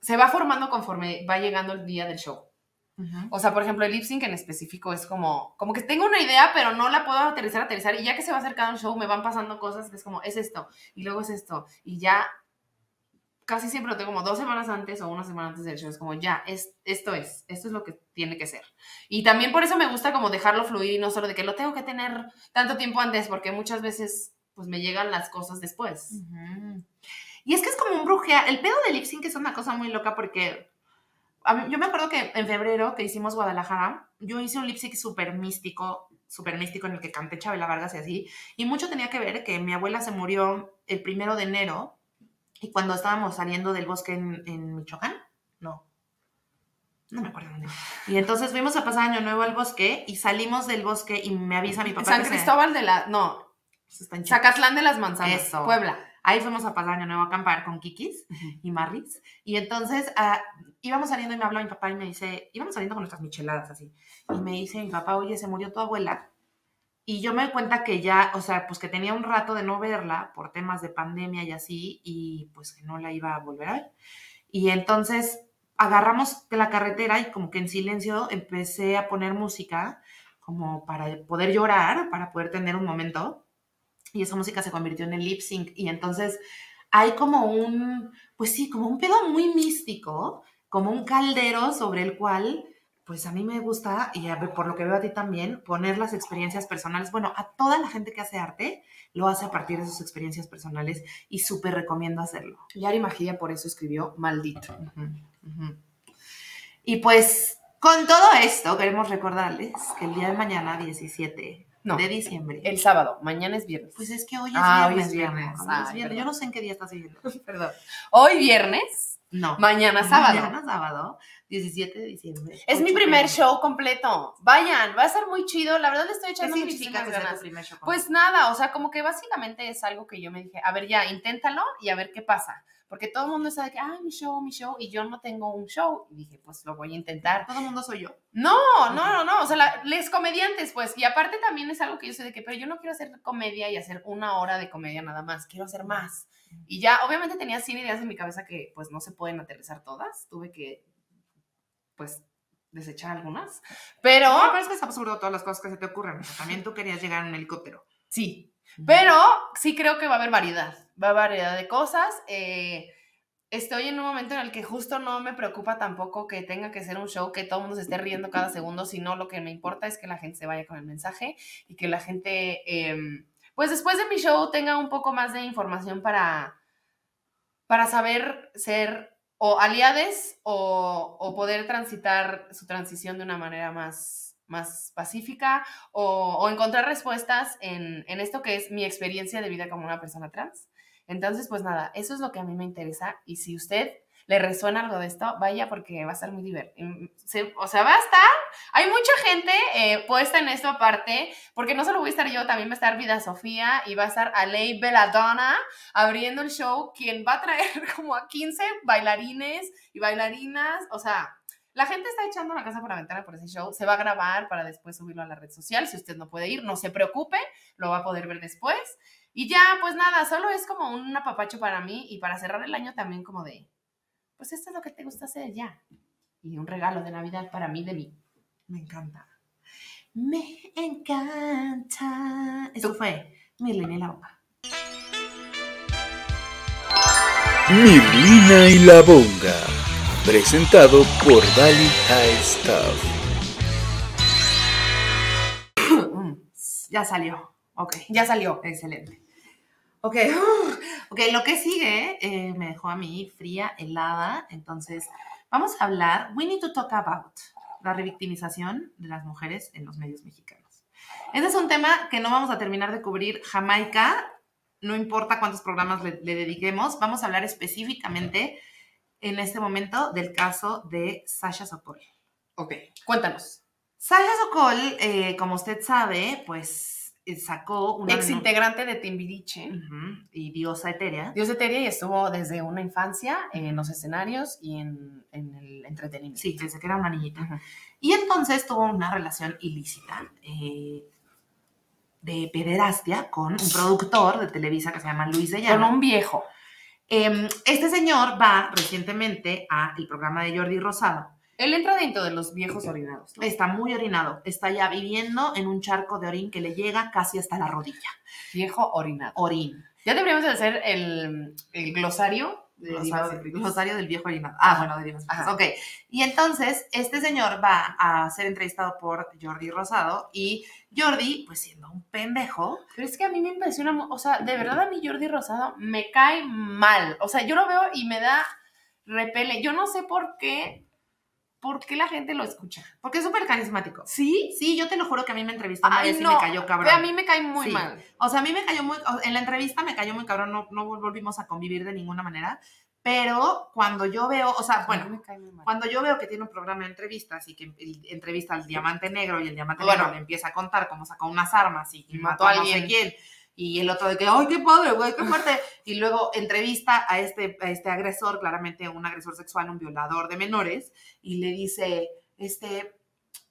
se va formando conforme va llegando el día del show. O sea, por ejemplo, el lip sync en específico es como, como que tengo una idea, pero no la puedo aterrizar, aterrizar. Y ya que se va acercando un show, me van pasando cosas que es como, es esto, y luego es esto. Y ya casi siempre lo tengo como dos semanas antes o una semana antes del show. Es como, ya, es, esto es, esto es lo que tiene que ser. Y también por eso me gusta como dejarlo fluir y no solo de que lo tengo que tener tanto tiempo antes, porque muchas veces pues me llegan las cosas después. Y es que es como un brujea. El pedo del lip sync es una cosa muy loca porque yo me acuerdo que en febrero que hicimos Guadalajara, yo hice un lip sync súper místico, súper místico en el que canté Chabela Vargas y así. Y mucho tenía que ver que mi abuela se murió el primero de enero y cuando estábamos saliendo del bosque en, Michoacán, no, no me acuerdo dónde. Y entonces fuimos a pasar Año Nuevo al bosque y salimos del bosque y me avisa mi papá. San Cristóbal de la. No. Zacatlán de las Manzanas. Eso. Puebla. Ahí fuimos a pasar Año Nuevo a acampar con Kikis y Marris. Y entonces uh, íbamos saliendo y me habló mi papá y me dice, íbamos saliendo con nuestras micheladas así. Y me dice mi papá, oye, se murió tu abuela. Y yo me doy cuenta que ya, o sea, pues que tenía un rato de no verla por temas de pandemia y así, y pues que no la iba a volver a ver. Y entonces agarramos la carretera y como que en silencio empecé a poner música como para poder llorar, para poder tener un momento. Y esa música se convirtió en el lip sync. Y entonces hay como un, pues sí, como un pedo muy místico, como un caldero sobre el cual, pues a mí me gusta, y por lo que veo a ti también, poner las experiencias personales. Bueno, a toda la gente que hace arte lo hace a partir de sus experiencias personales y súper recomiendo hacerlo. Yari Magia por eso escribió Maldito. Y pues con todo esto queremos recordarles que el día de mañana, 17 de diciembre. El sábado, mañana es viernes. Pues es que hoy es ah, viernes. Hoy es viernes. Ah, Yo no sé en qué día estás viviendo. perdón. Hoy viernes. No. Mañana sábado. Mañana sábado, 17 de diciembre. Es mi primer show completo. Vayan, va a ser muy chido. La verdad le estoy echando muchísimas ganas. Pues nada, o sea, como que básicamente es algo que yo me dije, a ver ya, inténtalo y a ver qué pasa porque todo el mundo sabe que, ay, mi show, mi show, y yo no tengo un show. Y dije, pues lo voy a intentar. Todo el mundo soy yo. No, no, no, no, o sea, la, les comediantes, pues, y aparte también es algo que yo sé de que, pero yo no quiero hacer comedia y hacer una hora de comedia nada más, quiero hacer más. Y ya, obviamente tenía 100 ideas en mi cabeza que, pues, no se pueden aterrizar todas, tuve que, pues, desechar algunas, pero... Me parece que es absurdo todas las cosas que se te ocurren, también tú querías llegar en un helicóptero. Sí, pero sí creo que va a haber variedad va a haber variedad de cosas. Eh, estoy en un momento en el que justo no me preocupa tampoco que tenga que ser un show que todo el mundo se esté riendo cada segundo, sino lo que me importa es que la gente se vaya con el mensaje y que la gente, em, pues después de mi show tenga un poco más de información para, para saber ser o aliades o, o poder transitar su transición de una manera más más pacífica o, encontrar respuestas en, en, esto que es mi experiencia de vida como una persona trans. Entonces, pues nada, eso es lo que a mí me interesa y si usted le resuena algo de esto, vaya porque va a estar muy divertido. Mm, o sea, va a estar, hay mucha gente eh, puesta en esto aparte, porque no solo voy a estar yo, también va a estar Vida Sofía y va a estar Alei Belladonna abriendo el show, quien va a traer como a 15 bailarines y bailarinas, o sea, la gente está echando la casa por la ventana por ese show. Se va a grabar para después subirlo a la red social. Si usted no puede ir, no se preocupe, lo va a poder ver después. Y ya, pues nada, solo es como un apapacho para mí y para cerrar el año también como de, pues esto es lo que te gusta hacer ya. Y un regalo de Navidad para mí, de mí. Me encanta. Me encanta. Eso fue Mirlina y la Bonga. Mirlina y la Bonga. Presentado por Dali High Stuff. ya salió. Ok. Ya salió. Excelente. Ok, ok, lo que sigue eh, me dejó a mí fría, helada. Entonces, vamos a hablar. We need to talk about la revictimización de las mujeres en los medios mexicanos. Este es un tema que no vamos a terminar de cubrir. Jamaica, no importa cuántos programas le, le dediquemos, vamos a hablar específicamente en este momento del caso de Sasha Sokol. Ok, cuéntanos. Sasha Sokol, eh, como usted sabe, pues eh, sacó una... Ex integrante de Timbiriche. Ujú, y diosa etérea. Dios de Teria y estuvo desde una infancia en los escenarios y en, en el entretenimiento. Sí, desde que era una niñita. Y entonces tuvo una relación ilícita eh, de pederastia con un productor de Televisa que se llama Luis de Con Llano. un viejo. Em, este señor va recientemente al programa de Jordi Rosado. Él entra dentro de los viejos orinados. ¿no? Está muy orinado. Está ya viviendo en un charco de orín que le llega casi hasta la rodilla. Viejo orinado. Orín. Ya deberíamos de hacer el, el glosario de Glosario, del viejo orinado. Ah, bueno, de. Ajá. Ok. Y entonces, este señor va a ser entrevistado por Jordi Rosado y Jordi, pues siendo un pendejo, Pero es que a mí me impresiona, o sea, de verdad a mí Jordi Rosado me cae mal. O sea, yo lo veo y me da repele. Yo no sé por qué, por qué la gente lo escucha. porque es súper carismático. ¿Sí? Sí, yo te lo juro que a mí me entrevistó una Ay, vez y me cayó cabrón. A mí me cae muy Sí. mal. O sea, a mí me cayó muy, en la entrevista me cayó muy cabrón, no, no volvimos a convivir de ninguna manera, pero cuando yo veo, o sea, bueno, mí me cae muy mal. Cuando yo veo que tiene un programa de entrevistas y que entrevista al diamante negro y el diamante Bueno. negro le empieza a contar cómo sacó unas armas y, Y mató a a no sé alguien. quién, y el otro de que, ¡ay, qué padre, güey, qué fuerte! Y luego entrevista a este, a este agresor, claramente un agresor sexual, un violador de menores, y le dice, este,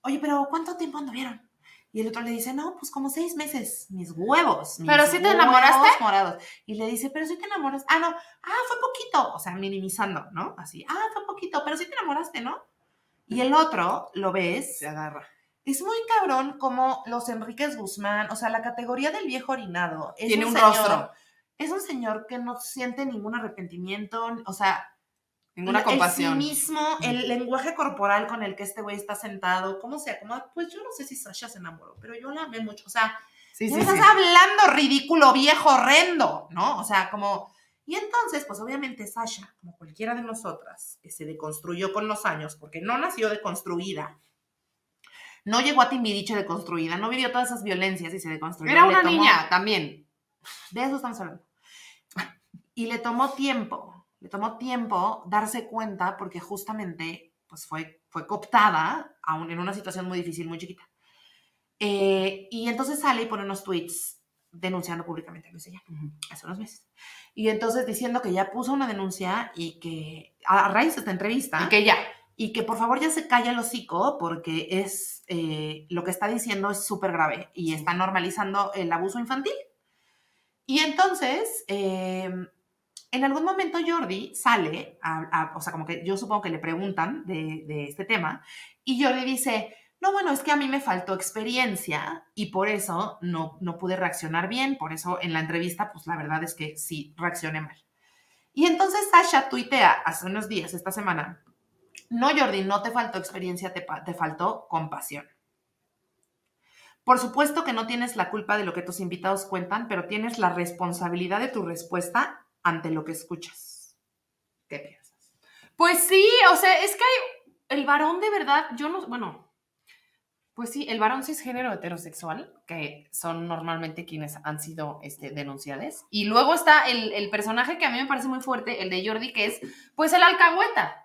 oye, pero ¿cuánto tiempo anduvieron? Y el otro le dice, no, pues como seis meses, mis huevos. mis ¿Pero sí te huevos enamoraste? morados. Y le dice, pero sí te enamoras. Ah, no, ah, fue poquito. O sea, minimizando, ¿no? Así, ah, fue poquito, pero sí te enamoraste, ¿no? Y el otro, lo ves, Se agarra. Es muy cabrón como los Enríquez Guzmán, o sea, la categoría del viejo orinado. Es Tiene un señor- rostro. Es un señor que no siente ningún arrepentimiento, o sea, Ninguna el compasión. cinismo, el lenguaje corporal con el que este güey está sentado, cómo sea, como, pues yo no sé si Sasha se enamoró, pero yo la amé mucho, o sea, Sí, ¿qué sí, sí. estás hablando, ridículo, viejo, horrendo? ¿No? O sea, como... Y entonces, pues obviamente Sasha, como cualquiera de nosotras, que se deconstruyó con los años, porque no nació deconstruida, no llegó a Timbiriche deconstruida, no vivió todas esas violencias y se deconstruyó. Era una tomó- niña también. de eso estamos hablando. Y le tomó tiempo, le tomó tiempo darse cuenta porque justamente pues fue, fue cooptada aún en una situación muy difícil, muy chiquita. Eh, y entonces sale y pone unos tweets denunciando públicamente a Luis Sellán, hace unos meses. Y entonces diciendo que ya puso una denuncia y que a raíz de esta entrevista Y que ya. Y que por favor ya se calle el hocico porque es eh, lo que está diciendo es súper grave y está normalizando el abuso infantil. Y entonces, eh, en algún momento Jordi sale, a- a- o sea, como que yo supongo que le preguntan de, de este tema, y Jordi dice, no, bueno, es que a mí me faltó experiencia y por eso no, no pude reaccionar bien, por eso en la entrevista, pues la verdad es que sí, reaccioné mal. Y entonces Sasha tuitea hace unos días, esta semana, no, Jordi, no te faltó experiencia, te, te faltó compasión. Por supuesto que no tienes la culpa de lo que tus invitados cuentan, pero tienes la responsabilidad de tu respuesta ante lo que escuchas. ¿Qué piensas? Pues sí, o sea, es que hay el varón de verdad, yo no, bueno, pues sí, el varón cisgénero heterosexual, que son normalmente quienes han sido este, denunciados. Y luego está el, el personaje que a mí me parece muy fuerte, el de Jordi, que es pues el alcahueta,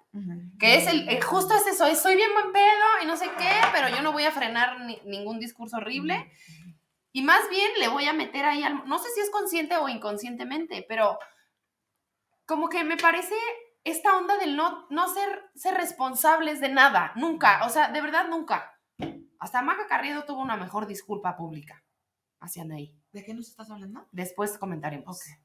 que es el, eh, justo es eso, es soy bien buen pedo y no sé qué, pero yo no voy a frenar ni- ningún discurso horrible. Y más bien le voy a meter ahí, al- no sé si es consciente o inconscientemente, pero como que me parece esta onda del no, no ser, ser responsables de nada, nunca, o sea, de verdad nunca. Hasta Maca Carriedo tuvo una mejor disculpa pública hacia Anaí. ¿De qué nos estás hablando? Después comentaremos. Ok.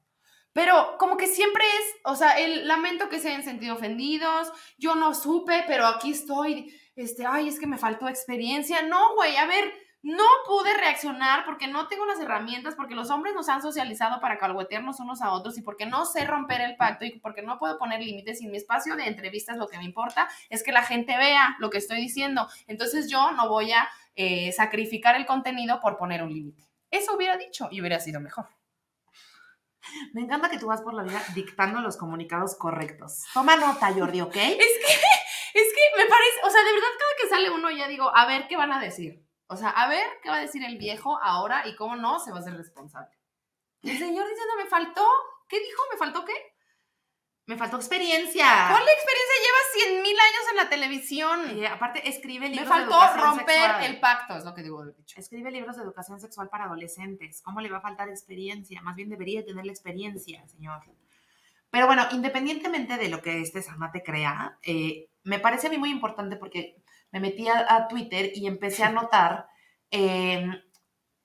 Pero como que siempre es, o sea, el lamento que se hayan sentido ofendidos, yo no supe, pero aquí estoy, este, ay, es que me faltó experiencia. No, güey, a ver, no pude reaccionar porque no tengo las herramientas, porque los hombres nos han socializado para calhuetearnos unos a otros y porque no sé romper el pacto y porque no puedo poner límites y en mi espacio de entrevistas lo que me importa es que la gente vea lo que estoy diciendo. Entonces yo no voy a eh, sacrificar el contenido por poner un límite. Eso hubiera dicho y hubiera sido mejor. Me encanta que tú vas por la vida dictando los comunicados correctos. Toma nota, Jordi, ¿ok? Es que, es que me parece, o sea, de verdad cada que sale uno ya digo, a ver qué van a decir. O sea, a ver qué va a decir el viejo ahora y cómo no se va a hacer responsable. El señor diciendo, me faltó, ¿qué dijo? ¿Me faltó qué? Me faltó experiencia. ¿Cuál experiencia? Lleva 100 mil años en la televisión. Y aparte, escribe Me libros de faltó educación romper sexual. el pacto, es lo que digo dicho. Escribe libros de educación sexual para adolescentes. ¿Cómo le va a faltar experiencia? Más bien debería tener la experiencia, señor. Pero bueno, independientemente de lo que este Sana te crea, eh, me parece a mí muy importante porque me metí a, a Twitter y empecé a notar eh,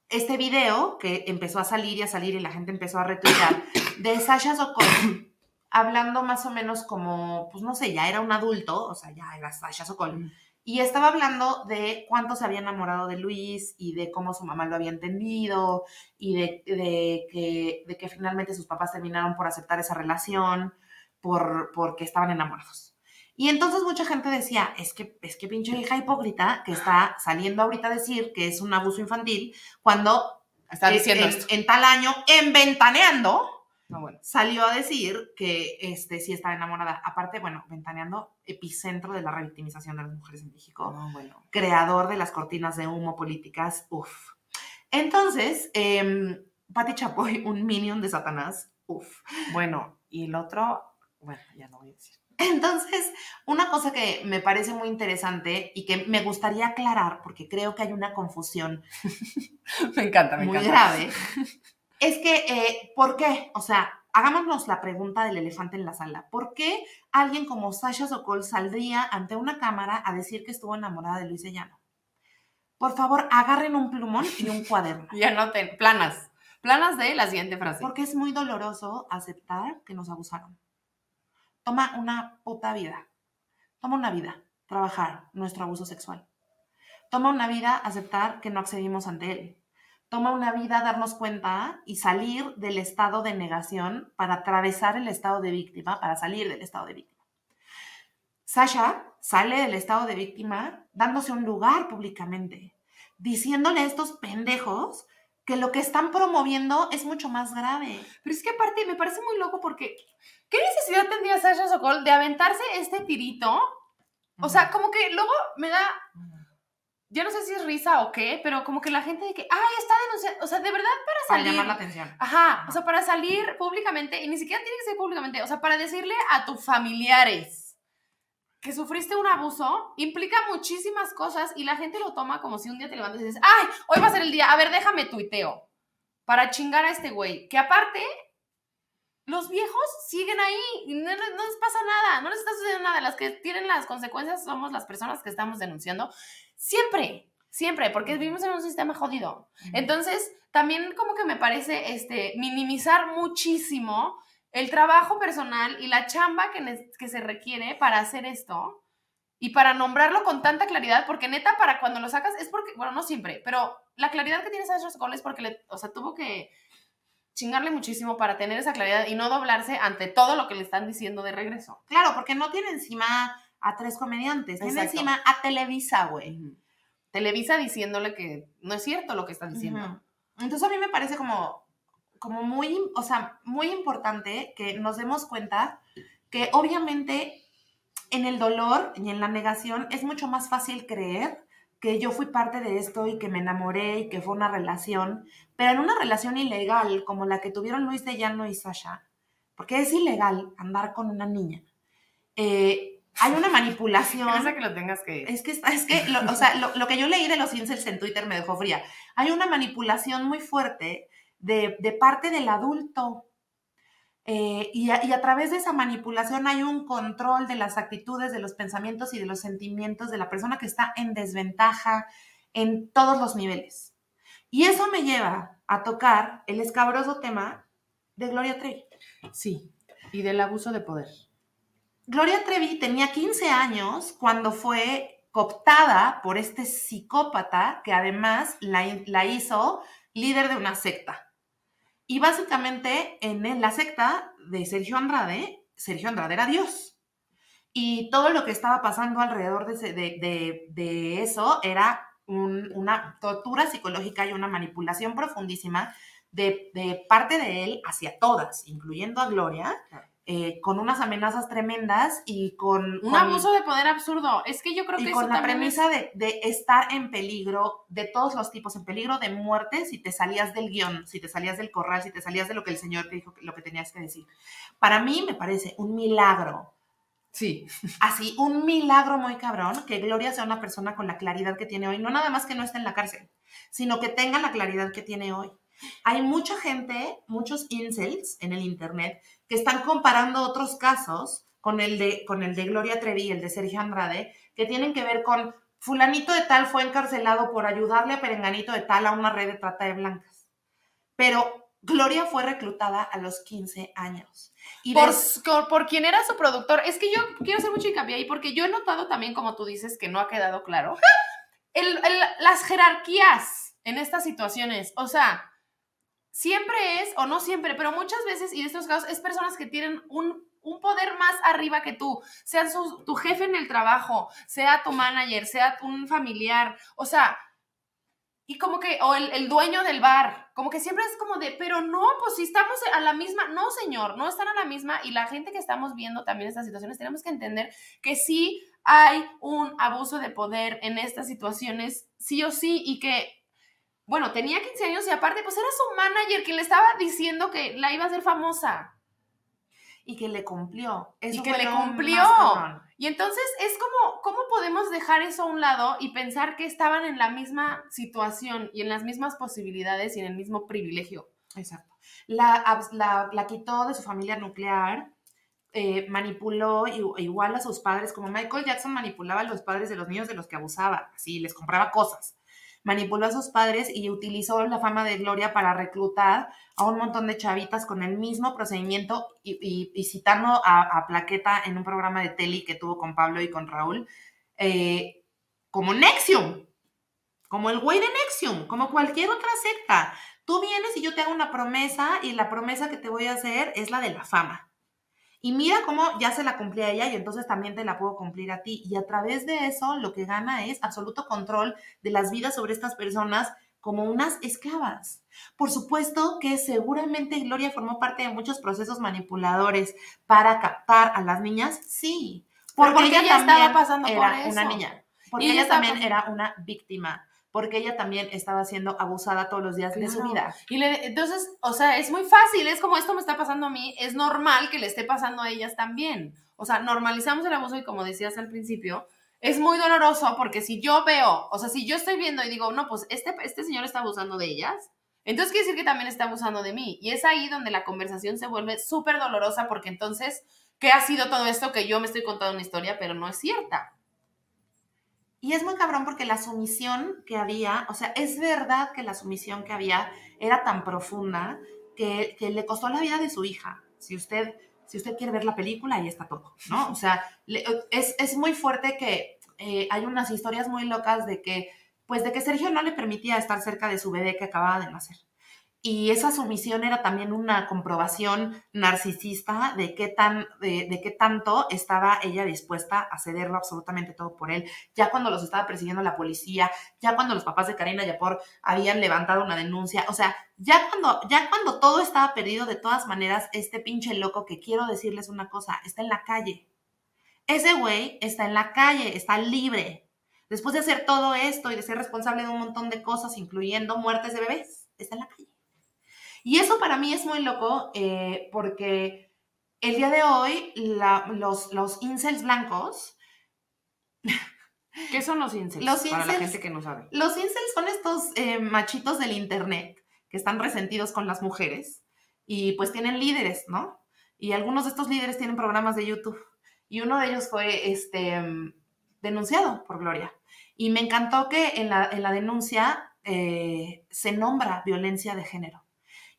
este video que empezó a salir y a salir y la gente empezó a retuitear de Sasha Sokol hablando más o menos como, pues no sé, ya era un adulto, o sea, ya era Sasha Sokol. Y estaba hablando de cuánto se había enamorado de Luis y de cómo su mamá lo había entendido y de, de que, de que finalmente sus papás terminaron por aceptar esa relación por, porque estaban enamorados. Y entonces mucha gente decía, es que, es que pinche hija hipócrita que está saliendo ahorita a decir que es un abuso infantil cuando Está diciendo en, en tal año, en Ventaneando, No, bueno. salió a decir que este, sí estaba enamorada. Aparte, bueno, Ventaneando, epicentro de la revictimización de las mujeres en México No, bueno. creador de las cortinas de humo políticas, uff. Entonces, eh, Patti Chapoy, un minion de Satanás, uff. Bueno, y el otro, bueno, ya no voy a decir. Entonces, una cosa que me parece muy interesante y que me gustaría aclarar, porque creo que hay una confusión Me encanta, me muy encanta. grave, es que, eh, ¿por qué? O sea, hagámonos la pregunta del elefante en la sala. ¿Por qué alguien como Sasha Sokol saldría ante una cámara a decir que estuvo enamorada de Luis de Llano? Por favor, agarren un plumón y un cuaderno. Y anoten, planas. Planas de la siguiente frase. Porque es muy doloroso aceptar que nos abusaron. Toma una puta vida. Toma una vida trabajar nuestro abuso sexual. Toma una vida aceptar que no accedimos ante él. Toma una vida darnos cuenta y salir del estado de negación para atravesar el estado de víctima, para salir del estado de víctima. Sasha sale del estado de víctima dándose un lugar públicamente, diciéndole a estos pendejos que lo que están promoviendo es mucho más grave. Pero es que aparte me parece muy loco porque ¿qué necesidad tendría Sasha Sokol de aventarse este tirito? O sea, como que luego me da, yo no sé si es risa o qué, pero como que la gente de que, ay, está denunciando, o sea, de verdad para para salir. llamar la atención. Ajá, o sea, para salir públicamente, y ni siquiera tiene que ser públicamente, o sea, para decirle a tus familiares que sufriste un abuso, implica muchísimas cosas y la gente lo toma como si un día te levantas y dices, ay, hoy va a ser el día, a ver, déjame tuiteo, para chingar a este güey, que aparte, los viejos siguen ahí y no, no- no les pasa nada, no les está sucediendo nada, las que tienen las consecuencias somos las personas que estamos denunciando, siempre, siempre, porque vivimos en un sistema jodido. Entonces, también como que me parece este, minimizar muchísimo el trabajo personal y la chamba que, que se requiere para hacer esto y para nombrarlo con tanta claridad, porque neta, para cuando lo sacas es porque, bueno, no siempre, pero la claridad que tiene Sasha Sokol es porque, le, o sea, tuvo que chingarle muchísimo para tener esa claridad y no doblarse ante todo lo que le están diciendo de regreso. Claro, porque no tiene encima a tres comediantes, tiene Exacto. encima a Televisa, güey. Televisa diciéndole que no es cierto lo que está diciendo. Entonces a mí me parece como, como muy, o sea, muy importante que nos demos cuenta que obviamente en el dolor y en la negación es mucho más fácil creer que yo fui parte de esto y que me enamoré y que fue una relación, pero en una relación ilegal como la que tuvieron Luis de Llano y Sasha, porque es ilegal andar con una niña, eh, hay una manipulación. Que lo tengas que... Es que, es que lo, o sea, lo, lo que yo leí de los incels en Twitter me dejó fría. Hay una manipulación muy fuerte de, de parte del adulto. Eh, y, a, y a través de esa manipulación hay un control de las actitudes, de los pensamientos y de los sentimientos de la persona que está en desventaja en todos los niveles. Y eso me lleva a tocar el escabroso tema de Gloria Trevi. Sí, y del abuso de poder. Gloria Trevi tenía 15 años cuando fue cooptada por este psicópata que además la, hizo líder de una secta. Y básicamente en la secta de Sergio Andrade, Sergio Andrade era Dios. Y todo lo que estaba pasando alrededor de, eso era un- una tortura psicológica y una manipulación profundísima de, parte de él hacia todas, incluyendo a Gloria, eh, con unas amenazas tremendas y con... Un con- abuso de poder absurdo. Es que yo creo que y eso con la premisa de, de estar en peligro de todos los tipos, en peligro de muerte si te salías del guion, si te salías del corral, si te salías de lo que el Señor te dijo, que- lo que tenías que decir. Para mí me parece un milagro, Sí. así, un milagro muy cabrón, que Gloria sea una persona con la claridad que tiene hoy, no nada más que no esté en la cárcel, sino que tenga la claridad que tiene hoy. Hay mucha gente, muchos incels en el internet que están comparando otros casos con el de, con el de Gloria Trevi el de Sergio Andrade, que tienen que ver con fulanito de tal fue encarcelado por ayudarle a perenganito de tal a una red de trata de blancas. Pero Gloria fue reclutada a los 15 años. Y Por, por, por quien era su productor. Es que yo quiero hacer mucho hincapié ahí porque yo he notado también, como tú dices, que no ha quedado claro, el- el- las jerarquías en estas situaciones. O sea, siempre es, o no siempre, pero muchas veces, y en estos casos, es personas que tienen un, un poder más arriba que tú, sea su- tu jefe en el trabajo, sea tu manager, sea un familiar, o sea, y como que, o el, el dueño del bar, como que siempre es como de, pero no, pues si estamos a la misma, no señor, no están a la misma, y la gente que estamos viendo también estas situaciones, tenemos que entender que sí hay un abuso de poder en estas situaciones, sí o sí, y que bueno, tenía 15 años y aparte, pues era su manager quien le estaba diciendo que la iba a hacer famosa. y que le cumplió. Eso que fue le cumplió. Y entonces es como, ¿cómo podemos dejar eso a un lado y pensar que estaban en la misma situación y en las mismas posibilidades y en el mismo privilegio? Exacto. La, la, la quitó de su familia nuclear, eh, manipuló igual a sus padres, como Michael Jackson manipulaba a los padres de los niños de los que abusaba, así les compraba cosas. Manipuló a sus padres y utilizó la fama de Gloria para reclutar a un montón de chavitas con el mismo procedimiento y, citando a, a Plaqueta en un programa de tele que tuvo con Pablo y con Raúl, eh, como Nexium, como el güey de Nexium, como cualquier otra secta. Tú vienes y yo te hago una promesa y la promesa que te voy a hacer es la de la fama. Y mira cómo ya se la cumplí a ella y entonces también te la puedo cumplir a ti. Y a través de eso lo que gana es absoluto control de las vidas sobre estas personas como unas esclavas. Por supuesto que seguramente Gloria formó parte de muchos procesos manipuladores para captar a las niñas, sí. Pero porque ella estaba también pasando por era eso. una niña. Porque Y ella ella estaba también era una víctima. Porque ella también estaba siendo abusada todos los días de su vida. Y le, entonces, o sea, es muy fácil, es como esto me está pasando a mí, es normal que le esté pasando a ellas también. O sea, normalizamos el abuso y como decías al principio, es muy doloroso porque si yo veo, o sea, si yo estoy viendo y digo, no, pues este, este señor está abusando de ellas, entonces quiere decir que también está abusando de mí. Y es ahí donde la conversación se vuelve súper dolorosa porque entonces, ¿qué ha sido todo esto que yo me estoy contando una historia, pero no es cierta? Y es muy cabrón porque la sumisión que había, o sea, es verdad que la sumisión que había era tan profunda que, le costó la vida de su hija. Si usted, si usted quiere ver la película, ahí está todo, ¿no? O sea, es, es muy fuerte que eh, hay unas historias muy locas de que, pues de que Sergio no le permitía estar cerca de su bebé que acababa de nacer. Y esa sumisión era también una comprobación narcisista de qué, tan, de, de qué tanto estaba ella dispuesta a cederlo absolutamente todo por él. Ya cuando los estaba persiguiendo la policía, ya cuando los papás de Karina Yapor habían levantado una denuncia, o sea, ya cuando, ya cuando todo estaba perdido, de todas maneras, este pinche loco que quiero decirles una cosa, está en la calle. Ese güey está en la calle, está libre. Después de hacer todo esto y de ser responsable de un montón de cosas, incluyendo muertes de bebés, está en la calle. Y eso para mí es muy loco eh, porque el día de hoy la- los, los incels blancos, ¿Qué son los incels? Los Para la incels- gente que no sabe. los incels son estos eh, machitos del internet que están resentidos con las mujeres y pues tienen líderes, ¿no? Y algunos de estos líderes tienen programas de YouTube. Y uno de ellos fue este, mm, denunciado por Gloria. Y me encantó que en la, en la denuncia eh, se nombra violencia de género.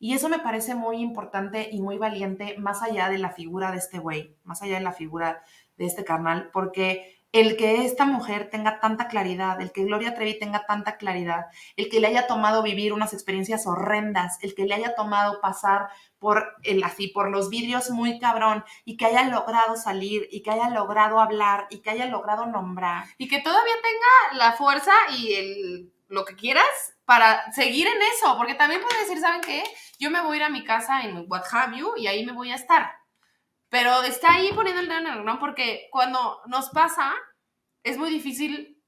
Y eso me parece muy importante y muy valiente, más allá de la figura de este güey, más allá de la figura de este carnal, porque el que esta mujer tenga tanta claridad, el que Gloria Trevi tenga tanta claridad, el que le haya tomado vivir unas experiencias horrendas, el que le haya tomado pasar por el así por los vidrios muy cabrón y que haya logrado salir y que haya logrado hablar y que haya logrado nombrar. Y que todavía tenga la fuerza y el, lo que quieras para seguir en eso, porque también puedes decir, ¿saben qué? Yo me voy a ir a mi casa en What Have You y ahí me voy a estar. Pero está ahí poniendo el dedo en el porque cuando nos pasa, es muy difícil.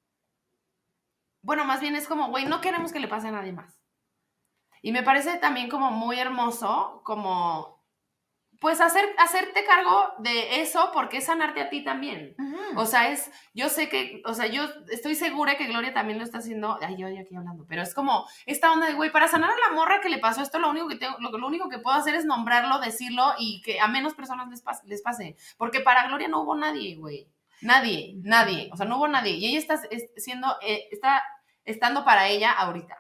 Bueno, más bien es como, güey, no queremos que le pase a nadie más. Y me parece también como muy hermoso, como, pues hacer, hacerte cargo de eso porque es sanarte a ti también. O sea, es, yo sé que, o sea, yo estoy segura que Gloria también lo está haciendo, ay, yo aquí hablando, pero es como esta onda de, güey, para sanar a la morra que le pasó esto, lo único que tengo, lo, lo único que puedo hacer es nombrarlo, decirlo y que a menos personas les pase, les pase. Porque para Gloria no hubo nadie, güey. Nadie, nadie. O sea, no hubo nadie. Y ella está es- siendo, eh, está estando para ella ahorita.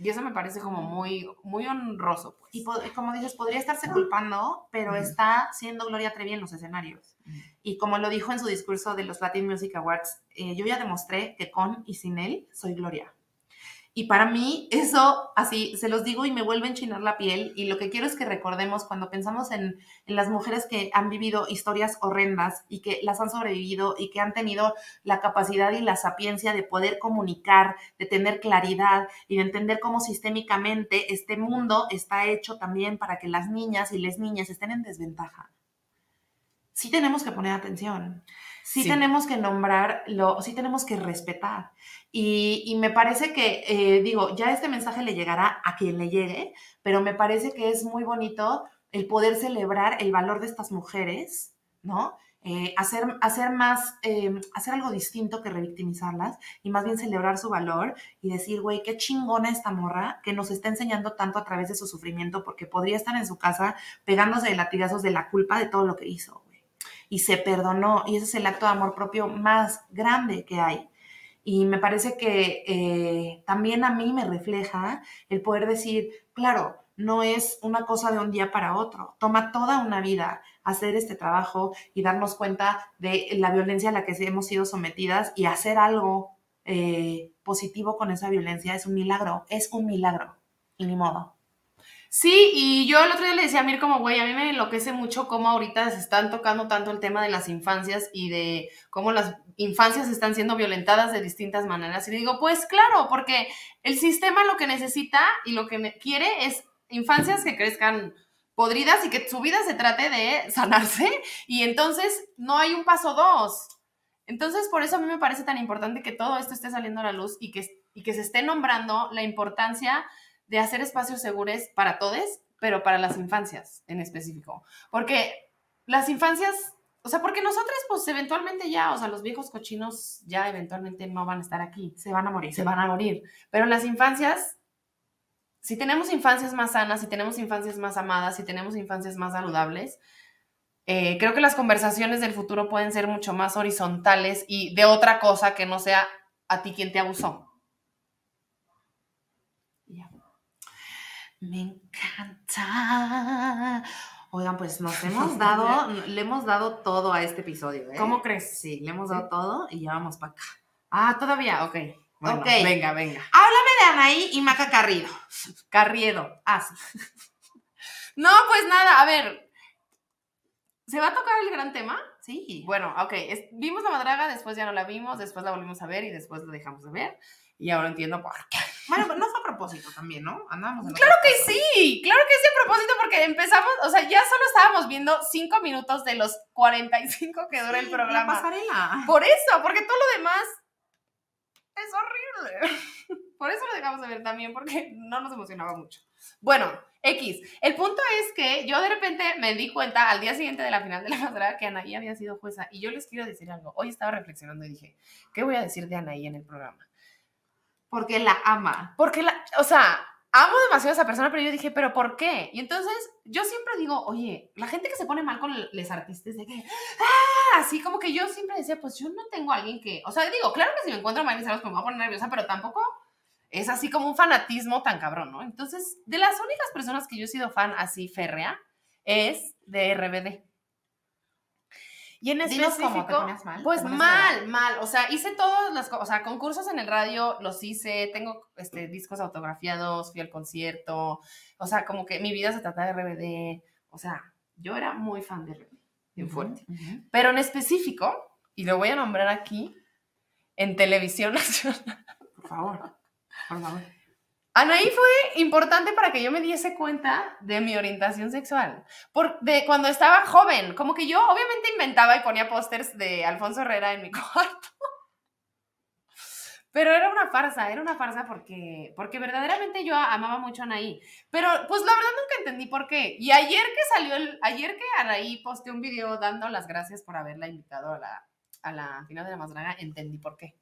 Y eso me parece como muy, muy honroso, pues. Y po- como dices, podría estarse culpando, pero está siendo Gloria Trevi en los escenarios. Y como lo dijo en su discurso de los Latin Music Awards, eh, yo ya demostré que con y sin él soy Gloria. Y para mí eso, así, se los digo y me vuelve a enchinar la piel. Y lo que quiero es que recordemos cuando pensamos en, las mujeres que han vivido historias horrendas y que las han sobrevivido y que han tenido la capacidad y la sapiencia de poder comunicar, de tener claridad y de entender cómo sistémicamente este mundo está hecho también para que las niñas y las niñas estén en desventaja. Sí tenemos que poner atención, sí, Sí. tenemos que nombrarlo, sí tenemos que respetar. Y, y me parece que, eh, digo, ya este mensaje le llegará a quien le llegue, pero me parece que es muy bonito el poder celebrar el valor de estas mujeres, ¿no? Eh, hacer, hacer más, eh, hacer algo distinto que revictimizarlas y más bien celebrar su valor y decir, güey, qué chingona esta morra que nos está enseñando tanto a través de su sufrimiento porque podría estar en su casa pegándose de latigazos de la culpa de todo lo que hizo. Y se perdonó y ese es el acto de amor propio más grande que hay. Y me parece que eh, también a mí me refleja el poder decir, claro, no es una cosa de un día para otro, toma toda una vida hacer este trabajo y darnos cuenta de la violencia a la que hemos sido sometidas y hacer algo eh, positivo con esa violencia es un milagro, es un milagro. Y ni modo. Sí, y yo el otro día le decía a Mir como, güey, a mí me enloquece mucho cómo ahorita se están tocando tanto el tema de las infancias y de cómo las infancias están siendo violentadas de distintas maneras. Y digo, pues claro, porque el sistema lo que necesita y lo que quiere es infancias que crezcan podridas y que su vida se trate de sanarse y entonces no hay un paso dos. Entonces, por eso a mí me parece tan importante que todo esto esté saliendo a la luz y que, y que se esté nombrando la importancia de hacer espacios seguros para todos, pero para las infancias en específico. Porque las infancias, o sea, porque nosotros pues eventualmente ya, o sea, los viejos cochinos ya eventualmente no van a estar aquí, Se van a morir. se van a morir. Pero las infancias, si tenemos infancias más sanas, si tenemos infancias más amadas, si tenemos infancias más saludables, eh, creo que las conversaciones del futuro pueden ser mucho más horizontales y de otra cosa que no sea a ti quien te abusó. Y ya. Me encanta. Oigan, pues nos hemos dado, le hemos dado todo a este episodio. ¿eh? ¿Cómo crees? Sí, le hemos dado Sí. todo y ya vamos para acá. Ah, todavía, ok. Bueno, Ok. venga, venga. Háblame de Anaí y Maca Carrido. Carriedo. Ah, sí. No, pues nada, a ver. ¿Se va a tocar el gran tema? Sí. Bueno, ok. es- vimos la madraga, después ya no la vimos, después la volvimos a ver y después la dejamos de ver. Y ahora entiendo por qué. Bueno, pero no fue a propósito también, ¿no? Andábamos en Claro que cosas. sí, claro que sí a propósito porque empezamos, o sea, ya solo estábamos viendo cinco minutos de los 45 que dura el programa. Pasarela. Por eso, porque todo lo demás es horrible. Por eso lo dejamos de ver también, porque no nos emocionaba mucho. Bueno, X. El punto es que yo de repente me di cuenta al día siguiente de la final de la madrugada que Anaí había sido jueza. Y yo les quiero decir algo. Hoy estaba reflexionando y dije, ¿qué voy a decir de Anaí en el programa? Porque la ama. Porque, la, o sea, amo demasiado a esa persona, pero yo dije, ¿pero por qué? Y entonces yo siempre digo, oye, la gente que se pone mal con los artistas de que, ah, así como que yo siempre decía, pues yo no tengo a alguien que, o sea, digo, claro que si me encuentro Miley Cyrus me voy a poner nerviosa, pero tampoco es así como un fanatismo tan cabrón, ¿no? Entonces, de las únicas personas que yo he sido fan así férrea es de RBD. Y en Dinos cómo, ¿te específico, mal? pues ¿Te ponías mal, mal. O sea, hice todos los, o sea, concursos en el radio, los hice, tengo este, discos autografiados, fui al concierto, o sea, como que mi vida se trata de RBD, o sea, yo era muy fan de RBD, bien fuerte. Pero en específico, y lo voy a nombrar aquí, en televisión nacional, Por favor. Por favor. Anaí fue importante para que yo me diese cuenta de mi orientación sexual. Por, de cuando estaba joven, como que yo obviamente inventaba y ponía pósters de Alfonso Herrera en mi cuarto. Pero era una farsa, era una farsa porque, porque verdaderamente yo amaba mucho a Anaí. Pero pues la verdad nunca entendí por qué. Y ayer que salió el, ayer que Anaí posteó un video dando las gracias por haberla invitado a la, a la final de la más draga, entendí por qué.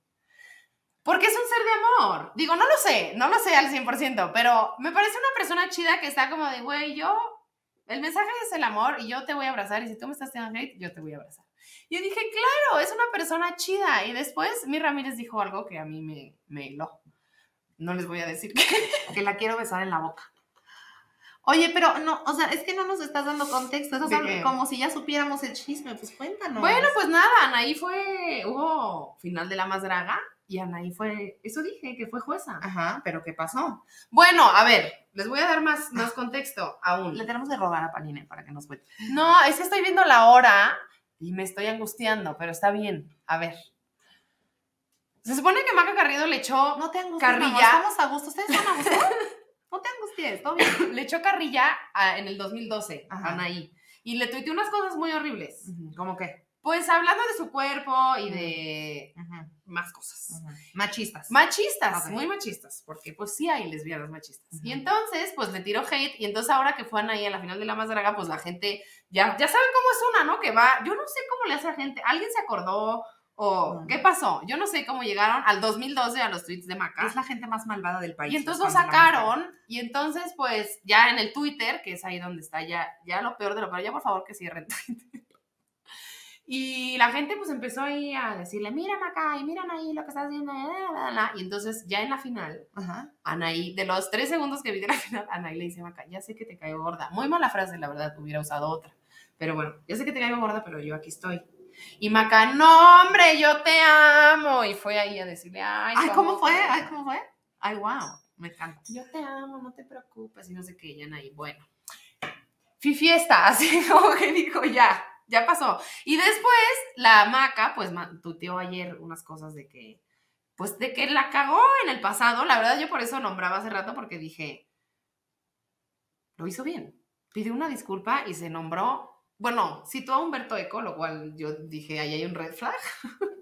Porque es un ser de amor. Digo, no lo sé, no lo sé al 100%, pero me parece una persona chida que está como de, güey, yo, el mensaje es el amor y yo te voy a abrazar y si tú me estás tirando hate, yo te voy a abrazar. Y yo dije, claro, es una persona chida. Y después mi Ramírez dijo algo que a mí me, me hiló. No les voy a decir que... Que la quiero besar en la boca. Oye, pero no, o sea, es que no nos estás dando contexto. Eso ¿De es como si ya supiéramos el chisme. Pues cuéntanos. Bueno, pues nada, Anaí fue, hubo final de la más draga y Anaí fue, eso dije, que fue jueza. Ajá, pero ¿qué pasó? Bueno, a ver, les voy a dar más, más contexto aún. Le tenemos de rogar a Panine para que nos cuente. No, es que estoy viendo la hora y me estoy angustiando, pero está bien. A ver. Se supone que Maca Carrido le echó, No te angusties, Carrilla. mi amor, Estamos a gusto. ¿Ustedes están a gusto? no te angusties, todo bien. le echó carrilla a- en el 2012 Ajá. a Anaí. Y le tuiteó unas cosas muy horribles. ¿Cómo qué? Pues hablando de su cuerpo y de más cosas. Machistas. Machistas, Ok. muy machistas, porque pues sí hay lesbianas machistas. Y entonces, pues le tiró hate, y entonces ahora que fue Anaí a la final de la más draga, pues la gente, ya, ya saben cómo es una, ¿no? Que va, yo no sé cómo le hace a la gente, ¿alguien se acordó? ¿O qué pasó? Yo no sé cómo llegaron al 2012 a los tweets de Maca. es la gente más malvada del país. Y entonces lo sacaron, y entonces, pues, ya en el Twitter, que es ahí donde está ya, ya lo peor de lo peor, ya por favor que cierren Twitter. Y la gente, pues, empezó ahí a decirle, mira, Maca, y miran ahí lo que estás haciendo, la, la, la, la". y entonces, ya en la final, Ajá. Anaí, de los tres segundos que vi de la final, Anaí le dice, Maca, ya sé que te caigo gorda. Muy mala frase, la verdad, hubiera usado otra. Pero bueno, ya sé que te caigo gorda, pero yo aquí estoy. Y Maca, no, hombre, yo te amo. Y fue ahí a decirle, ay, Ay, ¿cómo fue? Ay, ¿cómo fue? Ay, wow. Me encanta. yo te amo, no te preocupes, y no sé qué, y Anaí, bueno. Fui fiesta, así como que dijo, ya, ya pasó. Y después, la Maca, pues, tuiteó ayer unas cosas de que, pues, de que la cagó en el pasado. La verdad, yo por eso nombraba hace rato, porque dije, lo hizo bien. Pidió una disculpa y se nombró, bueno, citó a Humberto Eco, lo cual yo dije, ahí hay un red flag.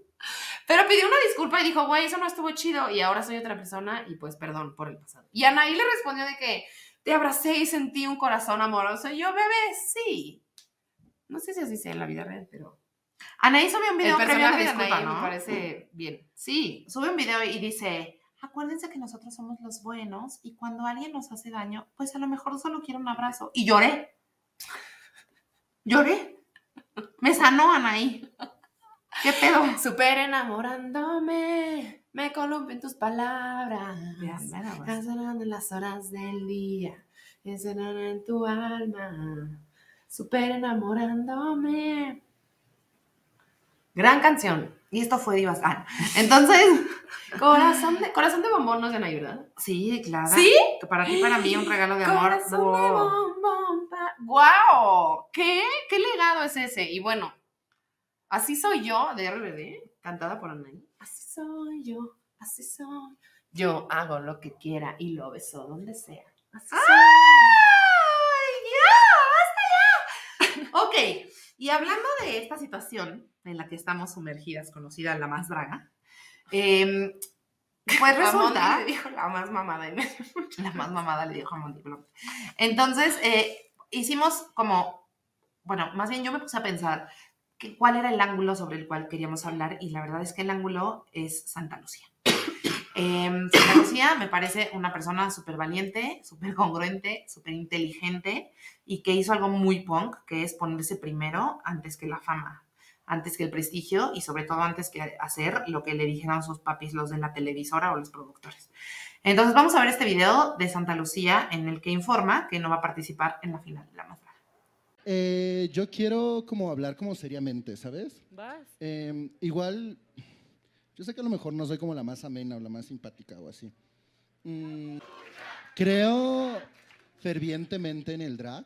Pero pidió una disculpa y dijo, güey, eso no estuvo chido y ahora soy otra persona y pues perdón por el pasado. Y Anaí le respondió de que te abracé y sentí un corazón amoroso. Y yo, bebé, sí. No sé si así sea en la vida real, pero Anaí subió un video el previo a la disculpa, Anaí ¿no? me parece bien. Sí. Sube un video y dice, acuérdense que nosotros somos los buenos y cuando alguien nos hace daño, pues a lo mejor solo quiere un abrazo. Y lloré. Lloré. Me sanó Anaí. ¿Qué pedo? Super enamorándome, me columpio en tus palabras. Vean, vean, vean. Cancionando en las horas del día, encerrando en tu alma, super enamorándome. Gran canción. Y esto fue Divas. Ah, entonces, Corazón de, corazón de bombón no es de Ana, ¿verdad? sí, claro. ¿Sí? Que para ti, para mí, un regalo de amor. Corazón de Wow. bombón. ¡Guau! ¿Qué? ¿Qué legado es ese? Y bueno, así soy yo de RBD, cantada por Anaí. Así soy yo, así soy. Yo hago lo que quiera y lo beso donde sea. Así soy. ¡Ay, ya! ¡Basta ya! Ok, y hablando de esta situación en la que estamos sumergidas, conocida la más draga, em, pues resulta... le dijo la más mamada. y me- La más mamada le dijo a Monty. Entonces, eh, hicimos como, bueno, más bien yo me puse a pensar que, cuál era el ángulo sobre el cual queríamos hablar y la verdad es que el ángulo es Santa Lucía. Em, Santa Lucía me parece una persona súper valiente, súper congruente, súper inteligente y que hizo algo muy punk, que es ponerse primero antes que la fama, antes que el prestigio y sobre todo antes que hacer lo que le dijeron sus papis los de la televisora o los productores. Entonces vamos a ver este video de Santa Lucía en el que informa que no va a participar en la final de la más. Eh, yo quiero como hablar como seriamente, ¿sabes? Vas. Eh, igual, yo sé que a lo mejor no soy como la más amena o la más simpática o así. Mm, creo fervientemente en el drag.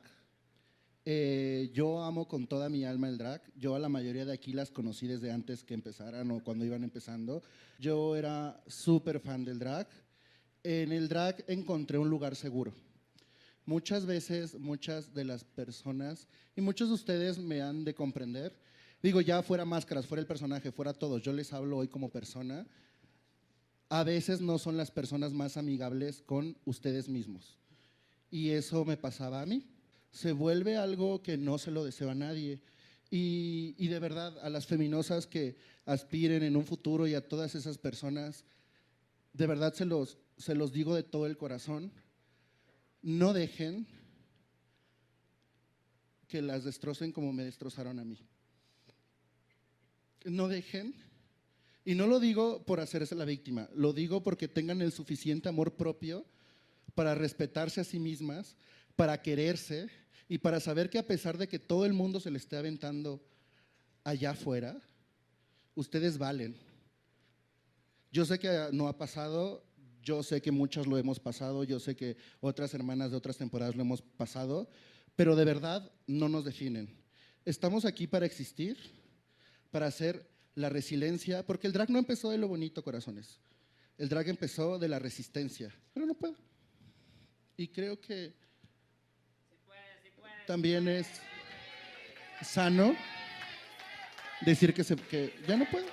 Eh, yo amo con toda mi alma el drag. Yo a la mayoría de aquí las conocí desde antes que empezaran o cuando iban empezando. Yo era súper fan del drag. en el drag encontré un lugar seguro. Muchas veces, muchas de las personas, y muchos de ustedes me han de comprender, digo, ya fuera máscaras, fuera el personaje, fuera todos, yo les hablo hoy como persona, a veces no son las personas más amigables con ustedes mismos. Y eso me pasaba a mí. Se vuelve algo que no se lo deseo a nadie. Y, y de verdad, a las feminosas que aspiren en un futuro y a todas esas personas, de verdad se los, se los digo de todo el corazón, no dejen que las destrocen como me destrozaron a mí. No dejen, y no lo digo por hacerse la víctima, lo digo porque tengan el suficiente amor propio para respetarse a sí mismas, para quererse y para saber que a pesar de que todo el mundo se le esté aventando allá afuera, ustedes valen. Yo sé que no ha pasado, yo sé que muchas lo hemos pasado, yo sé que otras hermanas de otras temporadas lo hemos pasado, pero de verdad no nos definen. Estamos aquí para existir, para hacer la resiliencia, porque el drag no empezó de lo bonito, corazones. El drag empezó de la resistencia, pero no puedo. Y creo que también es sano decir que, se, que ya no puedo.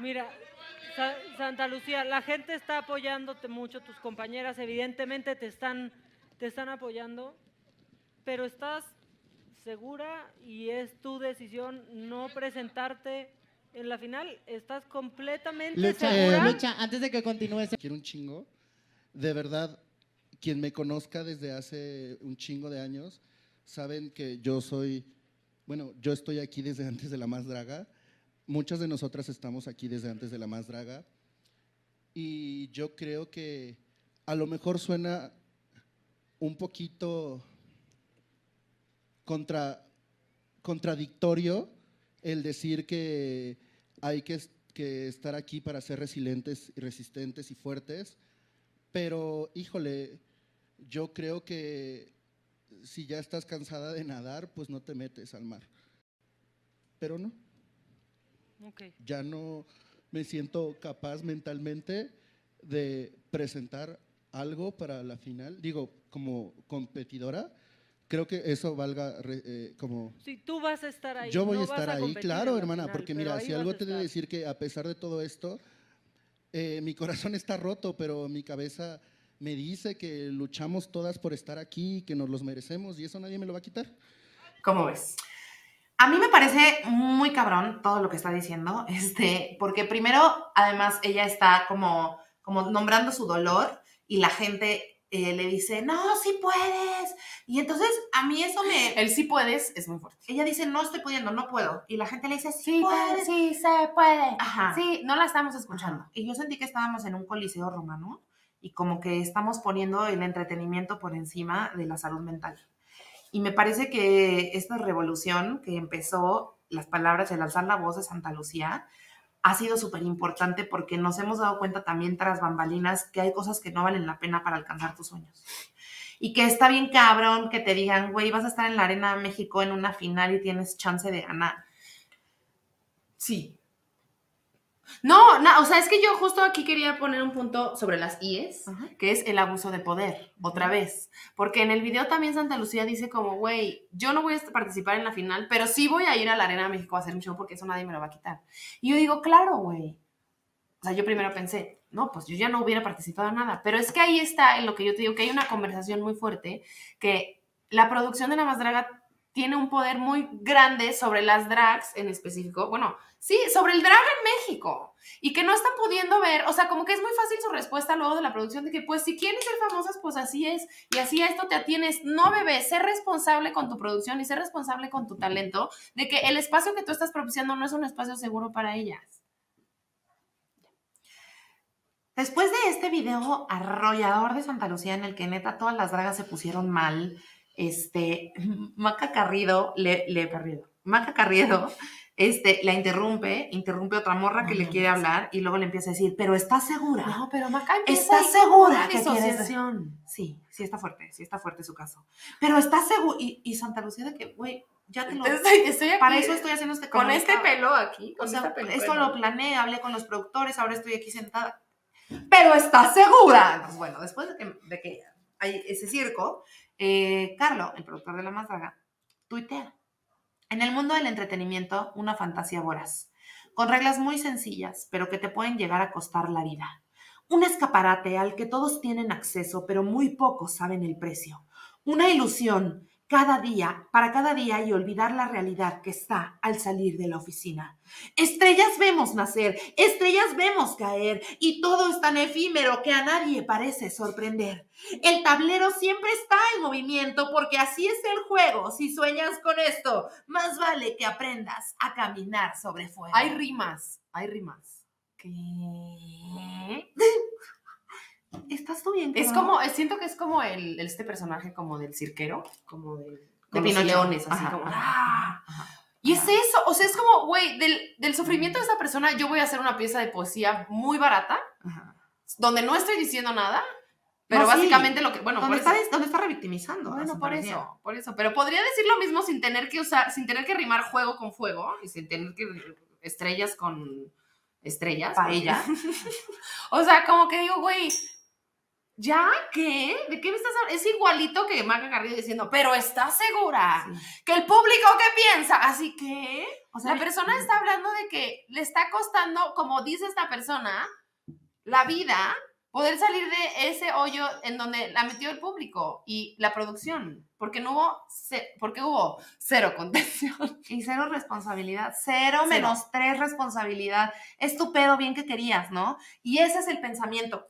Mira, Sa- Santa Lucía, la gente está apoyándote mucho, tus compañeras evidentemente te están, te están apoyando, pero estás segura y es tu decisión no presentarte en la final. ¿Estás completamente Lucha, segura? eh, Lucha, antes de que continúes, quiero un chingo. De verdad, quien me conozca desde hace un chingo de años, saben que yo soy, bueno, yo estoy aquí desde antes de la más draga. Muchas de nosotras estamos aquí desde antes de la más draga. Y yo creo que a lo mejor suena un poquito contra, contradictorio el decir que hay que, que estar aquí para ser resilientes y resistentes y fuertes, pero híjole, yo creo que si ya estás cansada de nadar, pues no te metes al mar. Pero no, Ok. ya no me siento capaz mentalmente de presentar algo para la final. Digo, como competidora, creo que eso valga re- eh, como Sí, tú vas a estar ahí. yo voy no a estar ahí, competir claro, hermana, final, porque mira, si algo a te he de estar. decir que a pesar de todo esto, eh, mi corazón está roto, pero mi cabeza me dice que luchamos todas por estar aquí, que nos los merecemos y eso nadie me lo va a quitar. ¿Cómo ves? A mí me parece muy cabrón todo lo que está diciendo, este, porque primero, además, ella está como, como nombrando su dolor y la gente eh, le dice, no, sí puedes. Y entonces a mí eso me... El sí puedes es muy fuerte. Ella dice, no estoy pudiendo, no puedo. Y la gente le dice, sí, Sí, puedes. sí, se puede. Ajá. Sí, no la estamos escuchando. Ajá. Y yo sentí que estábamos en un coliseo romano y como que estamos poniendo el entretenimiento por encima de la salud mental. Y me parece que esta revolución que empezó, las palabras, el alzar la voz de Santa Lucía, ha sido súper importante porque nos hemos dado cuenta también tras bambalinas que hay cosas que no valen la pena para alcanzar tus sueños. Y que está bien cabrón que te digan, güey, vas a estar en la Arena México en una final y tienes chance de ganar. Sí, No, no, o sea, es que yo justo aquí quería poner un punto sobre las IES, Ajá. que es el abuso de poder, otra vez. Porque en el video también Santa Lucía dice como, güey, yo no voy a participar en la final, pero sí voy a ir a la Arena de México a hacer un show porque eso nadie me lo va a quitar. Y yo digo, claro, güey. O sea, yo primero pensé, no, pues yo ya no hubiera participado en nada. Pero es que ahí está en lo que yo te digo, que hay una conversación muy fuerte, que la producción de La Más Draga tiene un poder muy grande sobre las drags en específico. Bueno, sí, sobre el drag en México. Y que no están pudiendo ver, o sea, como que es muy fácil su respuesta luego de la producción de que, pues, si quieren ser famosas, pues así es. Y así a esto te atienes. No, bebé, sé responsable con tu producción y sé responsable con tu talento de que el espacio que tú estás propiciando no es un espacio seguro para ellas. Después de este video arrollador de Santa Lucía en el que neta todas las dragas se pusieron mal, este, Maca Carrido, le, le Carrido, Maca Carriedo, este, la interrumpe, interrumpe otra morra que No le quiere hablar y luego le empieza a decir, pero ¿estás segura? No, pero Maca empieza ¿Estás segura que quieres-. Sí, sí está fuerte, sí está fuerte su caso. Pero ¿estás segura? Y, y Santa Lucía de que, güey, ya te lo... Estoy, estoy aquí Para eso estoy haciendo este con este pelo aquí. O sea, esta esto lo planeé, hablé con los productores, ahora estoy aquí sentada. Pero ¿estás segura? Entonces, bueno, después de que, de que hay ese circo, eh, Carlo, el productor de La Más Draga, tuitea. En el mundo del entretenimiento, una fantasía voraz, con reglas muy sencillas, pero que te pueden llegar a costar la vida. Un escaparate al que todos tienen acceso, pero muy pocos saben el precio. Una ilusión cada día, para cada día y olvidar la realidad que está al salir de la oficina. Estrellas vemos nacer, estrellas vemos caer y todo es tan efímero que a nadie parece sorprender. El tablero siempre está en movimiento porque así es el juego. Si sueñas con esto, más vale que aprendas a caminar sobre fuego. Hay rimas, hay rimas. ¿Qué? ¿Estás tú bien? Es como, eh, siento que es como el, este personaje como del cirquero, como de, de con los Pinocho. leones, así Ajá, como... ajá, ¡ah! ajá. Y es eso, o sea, es como, güey, del, del sufrimiento de esa persona yo voy a hacer una pieza de poesía muy barata, Ajá. donde no estoy diciendo nada, pero No, sí. básicamente lo que, bueno, por ¿Dónde, eso, está, ¿Dónde está revictimizando? bueno, por eso, por eso, pero podría decir lo mismo sin tener que usar, sin tener que rimar juego con fuego y sin tener que estrellas con estrellas. Paella. o sea, como que digo, güey, ¿ya qué? ¿De qué me estás hablando? Es igualito que Maca Garrido diciendo, pero ¿estás segura? Sí. Que el público, ¿qué piensa? Así que O sea, la persona está hablando de que le está costando, como dice esta persona, la vida poder salir de ese hoyo en donde la metió el público y la producción, porque no hubo, porque hubo cero contención. Y cero responsabilidad, cero, menos tres responsabilidad. Es tu pedo bien que querías, ¿no? Y ese es el pensamiento,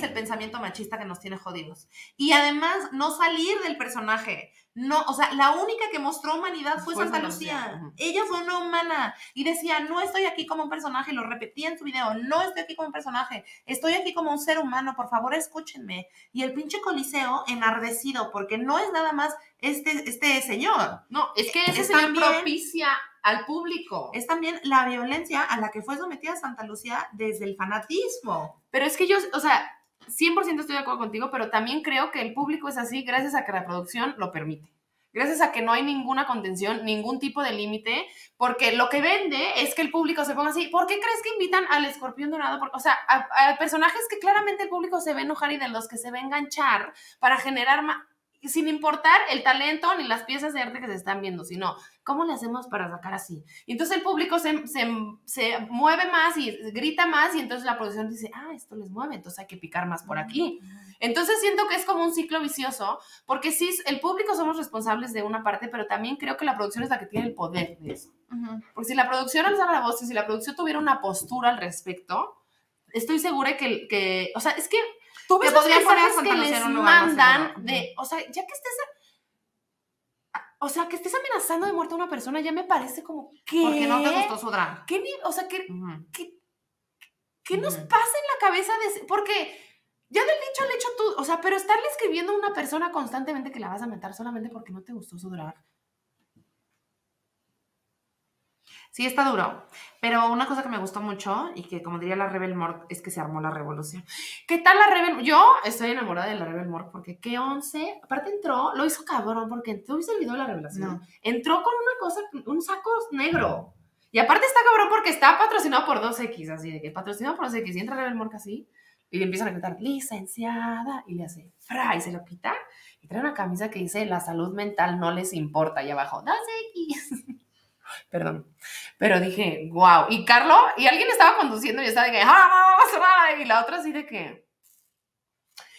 es el pensamiento machista que nos tiene jodidos. Y además, no salir del personaje. No, o sea, la única que mostró humanidad fue, Fue Santa Lucía. Ella fue una humana y decía, no estoy aquí como un personaje, lo repetía en su video, no estoy aquí como un personaje, estoy aquí como un ser humano, por favor escúchenme. Y el pinche coliseo enardecido, porque no es nada más este, este señor, No, es que ese Es señor también- propicia al público. es también la violencia a la que fue sometida Santa Lucía desde el fanatismo. Pero es que yo, o sea, 100% estoy de acuerdo contigo, pero también creo que el público es así gracias a que la producción lo permite. Gracias a que no hay ninguna contención, ningún tipo de límite, porque lo que vende es que el público se ponga así. ¿Por qué crees que invitan al escorpión dorado? O sea, a, a personajes que claramente el público se ve enojar y de los que se ve enganchar para generar más, sin importar el talento ni las piezas de arte que se están viendo, sino cómo le hacemos para sacar así. Y entonces el público se, se, se mueve más y grita más y entonces la producción dice, ah, esto les mueve, entonces hay que picar más por aquí. Entonces siento que es como un ciclo vicioso, porque sí, el público somos responsables de una parte, pero también creo que la producción es la que tiene el poder de eso. Porque si la producción alzara la voz y si la producción tuviera una postura al respecto, estoy segura que, que o sea, es que tú ves Que los mensajes que les mandan de, o sea, ya que estés, o sea, que estés amenazando de muerte a una persona, ya me parece como, ¿qué? Porque no te gustó su drama. ¿Qué o sea, ¿qué, Ujú. qué, qué nos pasa en la cabeza de porque ya del dicho al hecho tú, o sea, pero estarle escribiendo a una persona constantemente que la vas a matar solamente porque no te gustó su drag. Sí, está duro. Pero una cosa que me gustó mucho y que, como diría la Rebel Morgue, es que se armó la revolución. ¿Qué tal la Rebel? Yo estoy enamorada de la Rebel Morgue porque qué once, aparte entró, lo hizo cabrón porque ¿tú viste el video de la revelación? No. Entró con una cosa, un saco negro. Y aparte está cabrón porque está patrocinado por 2X, así de que patrocinado por 2X y entra Rebel Morgue así y le empiezan a gritar, licenciada, y le hace, fra, y se lo quita y trae una camisa que dice, la salud mental no les importa, y abajo, 2X. Perdón. Pero dije, wow. Y Carlo, y alguien estaba conduciendo y estaba de que, "Ah, y la otra así de que.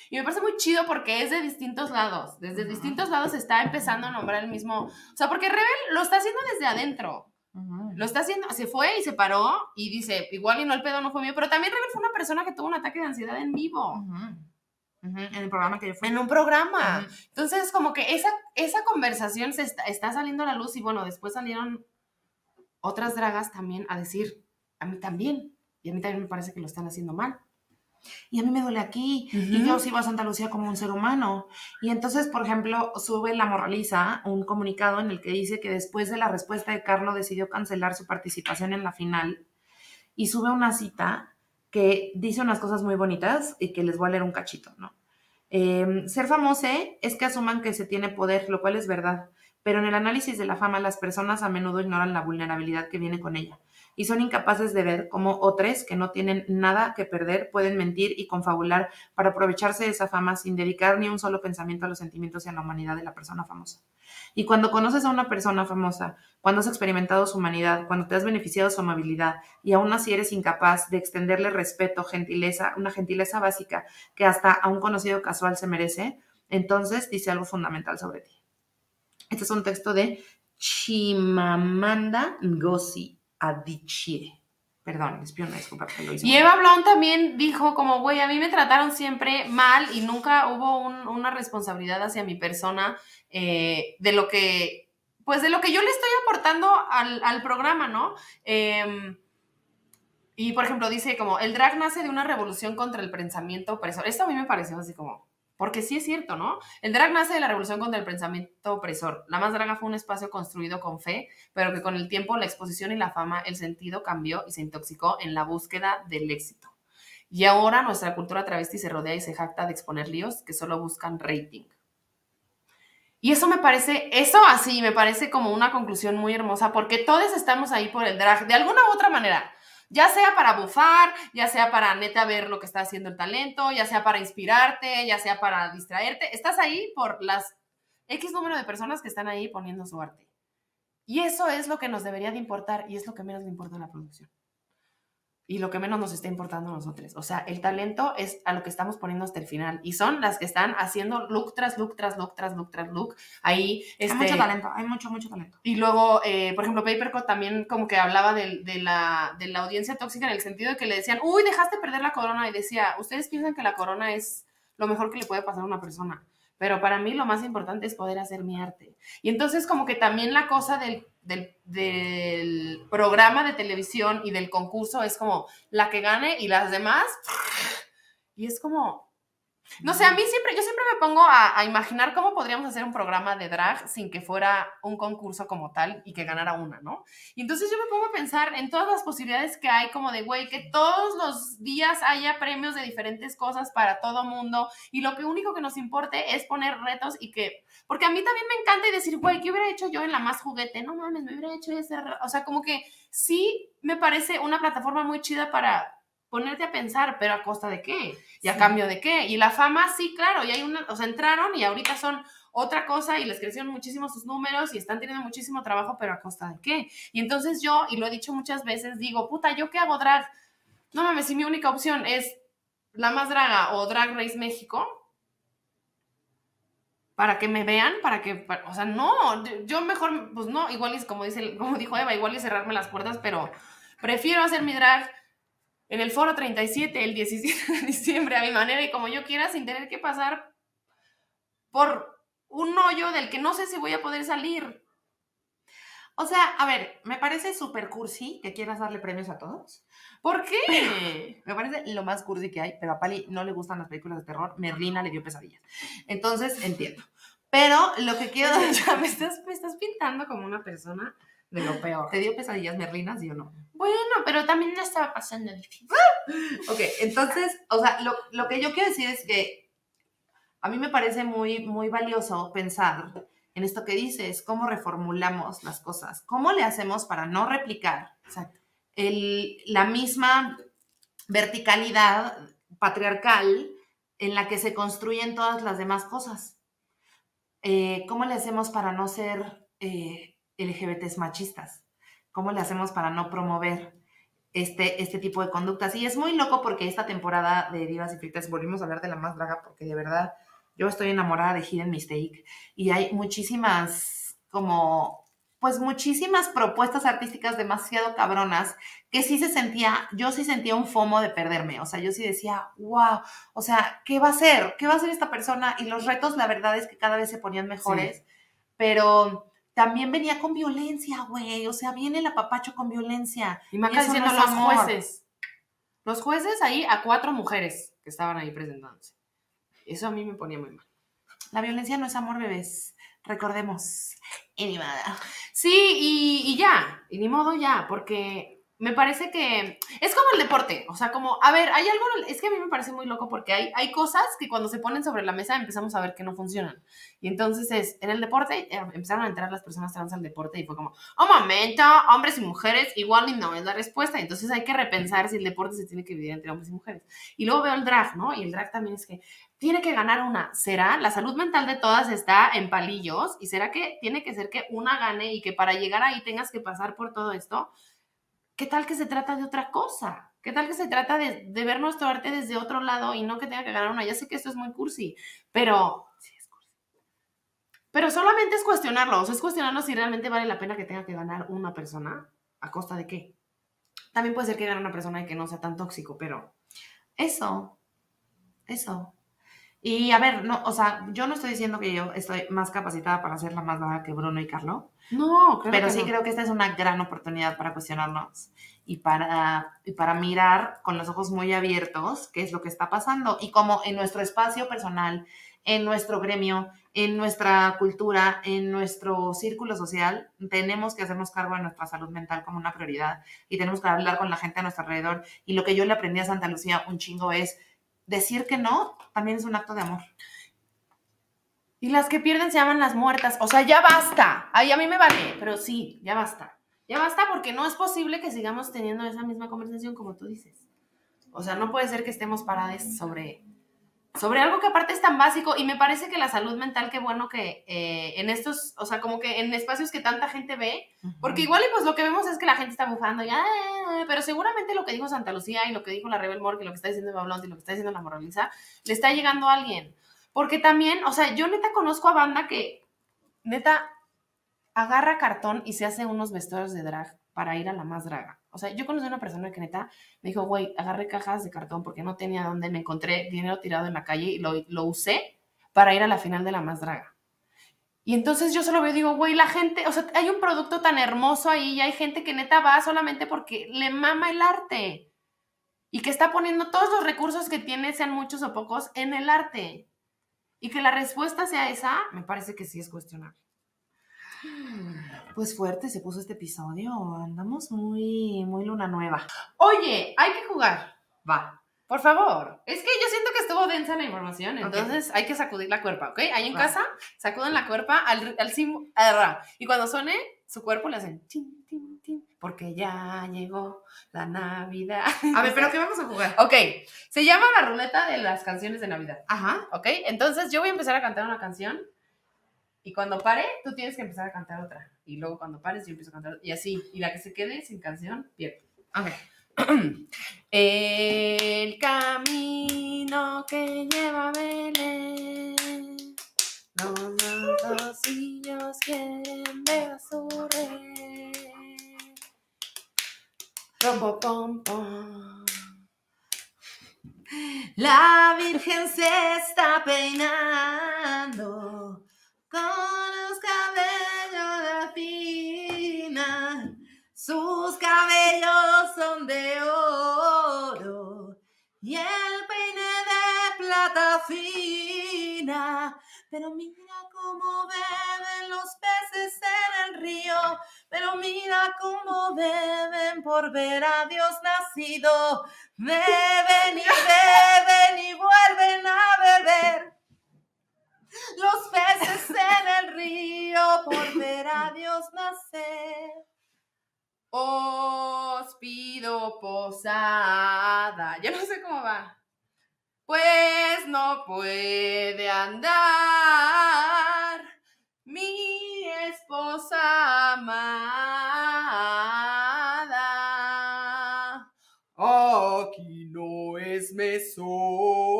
Y me parece muy chido porque es de distintos lados. Desde Ujú. distintos lados está empezando a nombrar el mismo. O sea, porque Rebel lo está haciendo desde adentro. Lo está haciendo, se fue y se paró y dice, igual y no el pedo no fue mío, pero también Rebel fue una persona que tuvo un ataque de ansiedad en vivo, Ujú. Ujú. En el programa que yo fui. en un programa. Entonces, como que esa, esa conversación se está, está saliendo a la luz y bueno, después salieron otras dragas también a decir, a mí también, y a mí también me parece que lo están haciendo mal. y a mí me duele aquí, y yo sigo a Santa Lucía como un ser humano. Y entonces, por ejemplo, sube la Moraliza un comunicado en el que dice que después de la respuesta de Carlo decidió cancelar su participación en la final y sube una cita que dice unas cosas muy bonitas y que les voy a leer un cachito, ¿no? Eh, ser famoso es que asuman que se tiene poder, lo cual es verdad, pero en el análisis de la fama las personas a menudo ignoran la vulnerabilidad que viene con ella y son incapaces de ver cómo otros que no tienen nada que perder pueden mentir y confabular para aprovecharse de esa fama sin dedicar ni un solo pensamiento a los sentimientos y a la humanidad de la persona famosa. Y cuando conoces a una persona famosa, cuando has experimentado su humanidad, cuando te has beneficiado de su amabilidad y aún así eres incapaz de extenderle respeto, gentileza, una gentileza básica que hasta a un conocido casual se merece, entonces dice algo fundamental sobre ti. Este es un texto de Chimamanda Ngozi Adichie. Perdón, les pido una disculpa lo hice. Y. Eva Brown también dijo como, güey, a mí me trataron siempre mal y nunca hubo un- una responsabilidad hacia mi persona eh, de lo que, pues de lo que yo le estoy aportando al, al programa, ¿no? Em, y por ejemplo, dice como, el drag nace de una revolución contra el pensamiento opresor. Esto a mí me pareció así como, porque sí es cierto, ¿no? El drag nace de la revolución contra el pensamiento opresor. La más draga fue un espacio construido con fe, pero que con el tiempo, la exposición y la fama, el sentido cambió y se intoxicó en la búsqueda del éxito. Y ahora nuestra cultura travesti se rodea y se jacta de exponer líos que solo buscan rating. Y eso me parece, eso así, me parece como una conclusión muy hermosa, porque todos estamos ahí por el drag, de alguna u otra manera. Ya sea para bufar, ya sea para neta ver lo que está haciendo el talento, ya sea para inspirarte, ya sea para distraerte. Estás ahí por las X número de personas que están ahí poniendo su arte. Y eso es lo que nos debería de importar y es lo que menos le importa la producción. Y lo que menos nos está importando a nosotros. O sea, el talento es a lo que estamos poniendo hasta el final. Y son las que están haciendo look tras look, tras look, tras look, tras look. Ahí, Hay este, mucho talento, hay mucho, mucho talento. y luego, eh, por ejemplo, Papercut también como que hablaba del- de, la, de la audiencia tóxica en el sentido de que le decían, uy, dejaste perder la corona. Y decía, ustedes piensan que la corona es lo mejor que le puede pasar a una persona. Pero para mí lo más importante es poder hacer mi arte. Y entonces como que también la cosa del, del, programa de televisión y del concurso es como la que gane y las demás. Y es como, no sé, a mí siempre, yo siempre me pongo a, imaginar cómo podríamos hacer un programa de drag sin que fuera un concurso como tal y que ganara una, ¿no? Y entonces yo me pongo a pensar en todas las posibilidades que hay, como de, güey, que todos los días haya premios de diferentes cosas para todo mundo y lo que único que nos importe es poner retos y que, porque a mí también me encanta y decir, güey, ¿qué hubiera hecho yo en la más juguete? No mames, me hubiera hecho ese, re-". o sea, como que sí me parece una plataforma muy chida para ponerte a pensar, pero a costa de qué y a Sí. cambio de qué. Y la fama, sí, claro, y hay una, o sea, entraron y ahorita son otra cosa y les crecieron muchísimo sus números y están teniendo muchísimo trabajo, pero a costa de qué. Y entonces yo, y lo he dicho muchas veces, digo, puta, ¿yo qué hago drag? No mames, si mi única opción es La Más Draga o Drag Race México, para que me vean, para que, para- o sea, no, yo mejor, pues no, igual es como dice, como dijo Eva, igual es cerrarme las puertas, pero prefiero hacer mi drag en el foro 37 el 17 de diciembre a mi manera y como yo quiera sin tener que pasar por un hoyo del que no sé si voy a poder salir. O sea, a ver, me parece súper cursi que quieras darle premios a todos. ¿Por qué? Me parece lo más cursi que hay, pero a Pali no le gustan las películas de terror. Merlina le dio pesadillas. Entonces, entiendo. Pero lo que quiero Ya me estás, me estás pintando como una persona de lo peor. ¿Te dio pesadillas Merlina, sí o no? Bueno, pero también no estaba pasando difícil. Ok, entonces, o sea, lo, lo que yo quiero decir es que a mí me parece muy, muy valioso pensar en esto que dices, cómo reformulamos las cosas, cómo le hacemos para no replicar Exacto. el- la misma verticalidad patriarcal en la que se construyen todas las demás cosas. Eh, ¿Cómo le hacemos para no ser eh, LGBTs machistas? ¿Cómo le hacemos para no promover este, este tipo de conductas? Y es muy loco porque esta temporada de Divas y Fritas, volvimos a hablar de la más draga porque de verdad yo estoy enamorada de Hidden Mistake y hay muchísimas como pues muchísimas propuestas artísticas demasiado cabronas que sí se sentía, yo sí sentía un fomo de perderme, o sea, yo sí decía, wow, o sea, ¿qué va a hacer? ¿Qué va a hacer esta persona? Y los retos, la verdad es que cada vez se ponían mejores, pero también venía con violencia, güey, o sea, viene el apapacho con violencia. Y Maca eso diciendo no los amor. jueces. Los jueces ahí a cuatro mujeres. que estaban ahí presentándose. Eso a mí me ponía muy mal. La violencia no es amor, bebés. Recordemos. Animada. Sí, y, y ya, y ni modo ya, porque me parece que es como el deporte, o sea, como, a ver, hay algo, es que a mí me parece muy loco porque hay, hay cosas que cuando se ponen sobre la mesa empezamos a ver que no funcionan. Y entonces es, en el deporte, eh, empezaron a entrar las personas trans al deporte y fue como, oh, momento, hombres y mujeres, igual y no es la respuesta. Entonces hay que repensar si el deporte se tiene que dividir entre hombres y mujeres. Y luego veo el drag, ¿no? Y el drag también es que tiene que ganar una. ¿Será? La salud mental de todas está en palillos y será que tiene que ser que una gane y que para llegar ahí tengas que pasar por todo esto? ¿Qué tal que se trata de otra cosa? ¿Qué tal que se trata de, ver nuestro arte desde otro lado y no que tenga que ganar una? Ya sé que esto es muy cursi, pero... Sí es cursi. Pero solamente es cuestionarlo, o sea, es cuestionarlo si realmente vale la pena que tenga que ganar una persona, ¿a costa de qué? También puede ser que gane una persona y que no sea tan tóxico, pero eso, eso. Y a ver, no, o sea, yo no estoy diciendo que yo estoy más capacitada para hacer la más baja que Bruno y Carlo. No, pero sí creo que esta es una gran oportunidad para cuestionarnos y para, y para mirar con los ojos muy abiertos qué es lo que está pasando. Y como en nuestro espacio personal, en nuestro gremio, en nuestra cultura, en nuestro círculo social, tenemos que hacernos cargo de nuestra salud mental como una prioridad y tenemos que hablar con la gente a nuestro alrededor. Y lo que yo le aprendí a Santa Lucía un chingo es decir que no también es un acto de amor. Y las que pierden se llaman las muertas. O sea, ya basta. Ay, a mí me vale, pero sí, ya basta. Ya basta porque no es posible que sigamos teniendo esa misma conversación como tú dices. O sea, no puede ser que estemos paradas sobre sobre algo que aparte es tan básico y me parece que la salud mental, qué bueno que eh, en estos, o sea, como que en espacios que tanta gente ve, porque igual y pues lo que vemos es que la gente está bufando, ya, pero seguramente lo que dijo Santa Lucía y lo que dijo la Rebel Morgue y lo que está diciendo Bablón y lo que está diciendo la Moraliza, le está llegando a alguien. Porque también, o sea, yo neta conozco a banda que neta agarra cartón y se hace unos vestuarios de drag para ir a la más draga. O sea, yo conocí a una persona que neta me dijo, güey, agarré cajas de cartón porque no tenía dónde, me encontré dinero tirado en la calle y lo, lo usé para ir a la final de la más draga. Y entonces yo solo veo y digo, güey, la gente, o sea, hay un producto tan hermoso ahí y hay gente que neta va solamente porque le mama el arte y que está poniendo todos los recursos que tiene, sean muchos o pocos, en el arte. Y que la respuesta sea esa, me parece que sí es cuestionable. Pues fuerte se puso este episodio. Andamos muy, muy luna nueva. Oye, hay que jugar. Va. Por favor. Es que yo siento que estuvo densa la información, entonces hay que sacudir la cuerpa, ¿ok? Ahí en casa, sacuden la cuerpa al, al Y cuando suene, su cuerpo le hacen porque ya llegó la Navidad. A ver, ¿pero qué vamos a jugar? Ok, se llama la ruleta de las canciones de Navidad. Ajá. Ok, entonces yo voy a empezar a cantar una canción y cuando pare, tú tienes que empezar a cantar otra. Y luego cuando pares, yo empiezo a cantar. Y así. Y la que se quede sin canción, pierde. Ok. El camino que lleva a Belén. Los dos quieren ver a su rey. Rompo, pom, pom. La Virgen se está peinando con los cabellos de fina, sus cabellos son de oro y el peine de plata fina. Pero mira cómo beben los peces en el río, pero mira cómo beben por ver a Dios nacido. Beben y beben y vuelven a beber los peces en el río por ver a Dios nacer. Os pido posada. Ya no sé cómo va. Pues no puede andar mi esposa amada. Aquí no es mesón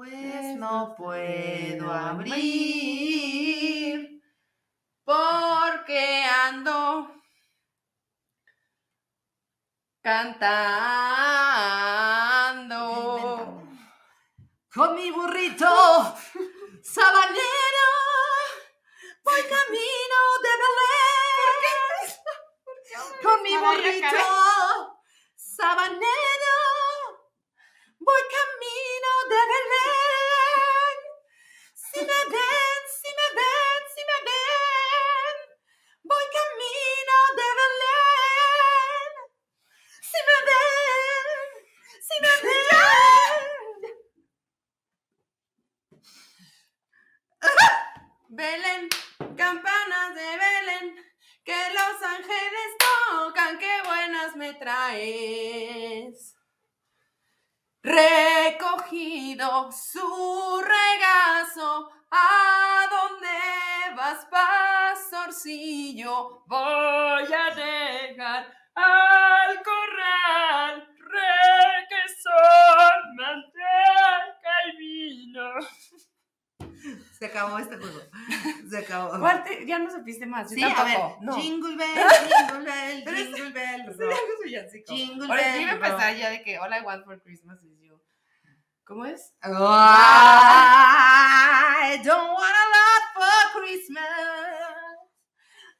Pues no puedo abrir porque ando cantando con mi burrito sabanero. Voy camino de Belén con mi burrito sabanero. Voy camino de Belén. Si me ven, si me ven, si me ven. Voy camino de Belén. Si me ven, si me ven. Belén, campanas de Belén, que los ángeles tocan, qué buenas me traes. Recogido su regazo, ¿a dónde vas, pastorcillo? Voy a dejar al corral requesón, manteca y vino. Se acabó este juego. Se acabó. ¿Cuál te- Ya no supiste más. yo Sí, a ver. tampoco. No. Jingle bell, jingle bell, jingle bell. Jingle Ahora, bell, iba a empezar ya de que All I Want for Christmas is You. ¿Cómo es? I don't want a lot for Christmas.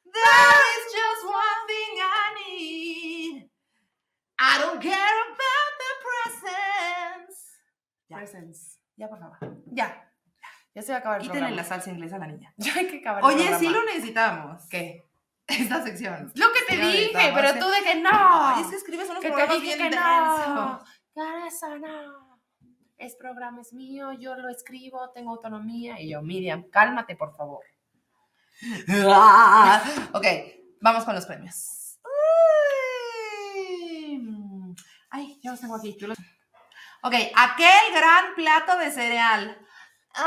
There is just one thing I need. I don't care about the presents. Ya. Presents. Ya, por favor. Ya. Ya se va a acabar el Quítenle la programa. salsa inglesa a la niña. Ya hay que acabar el Oye, sí lo necesitábamos. ¿Qué? Esta sección. Lo que te dije, pero tú de que no. Ay, es que escribes unos que te programas dije bien que no. Es programa es mío, yo lo escribo, tengo autonomía. Y yo, Miriam, cálmate, por favor. Ah, ok, vamos con los premios. Ay, ya los tengo aquí. Yo los- Ok, aquel gran plato de cereal. ¿Viste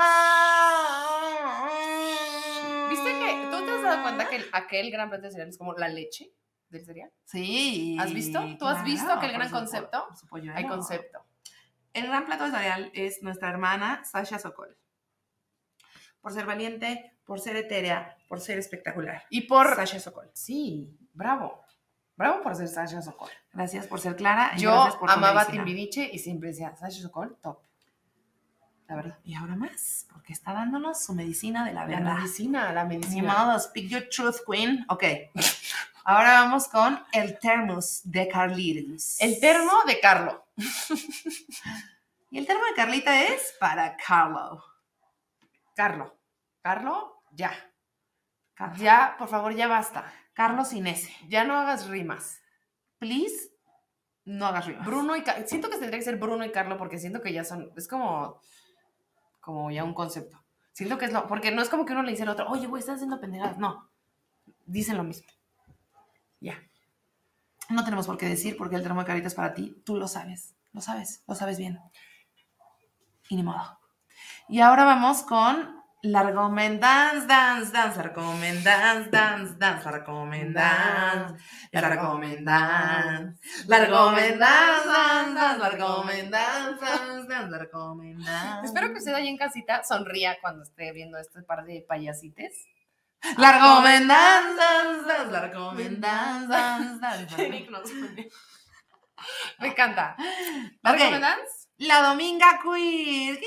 dado cuenta que el- aquel gran plato de cereal es como la leche del cereal? Sí. ¿Has visto? ¿Tú has visto que el por gran supu- concepto? supuesto. Hay concepto. El gran plato de cereal es nuestra hermana Sasha Sokol. Por ser valiente, por ser etérea, por ser espectacular. Y por... Sasha Sokol. Sí, bravo. Bravo por ser Sasha Sokol. Gracias por ser clara. Yo gracias por amaba. Timbiriche y siempre decía, Sasha Sokol, top. La verdad. Y ahora más, porque está dándonos su medicina de la La verdad. medicina, la medicina. modo, speak your truth, queen. Ok. Ahora vamos con el termus de Carlitos. El termo de Carlo. Y el termo de Carlita es para Carlo. Carlo. Carlo, ya. Carlo. Ya, por favor, ya basta. Carlos sin S. Ya no hagas rimas. Please, no hagas rimas. Bruno y Carlo. Siento que tendría que ser Bruno y Carlo porque siento que ya son. Es como. Como ya un concepto. Siento que es lo. Porque no es como que uno le dice al otro, oye, güey, estás haciendo pendejadas. No. Dicen lo mismo. Ya. No tenemos por qué decir porque el termo de Carlita es para ti. Tú lo sabes. Lo sabes. Lo sabes bien. Y ni modo. Y ahora vamos con Largomen Dance, Dance, Dance, Largomen Dance, Dance, Dance, Largomen Dance, Largomen Dance, Largomen Dance, Dance, Dance, Largomen Dance, Dance, Dance, Largomen Dance. Espero que usted ahí en casita sonría cuando esté viendo este par de payasites. Largomen Dance, Dance, Dance, Largomen Dance, Dance, Dance. Eric nos pone. Me encanta. Ok. ¿Largo Dance? La Dominga Queer.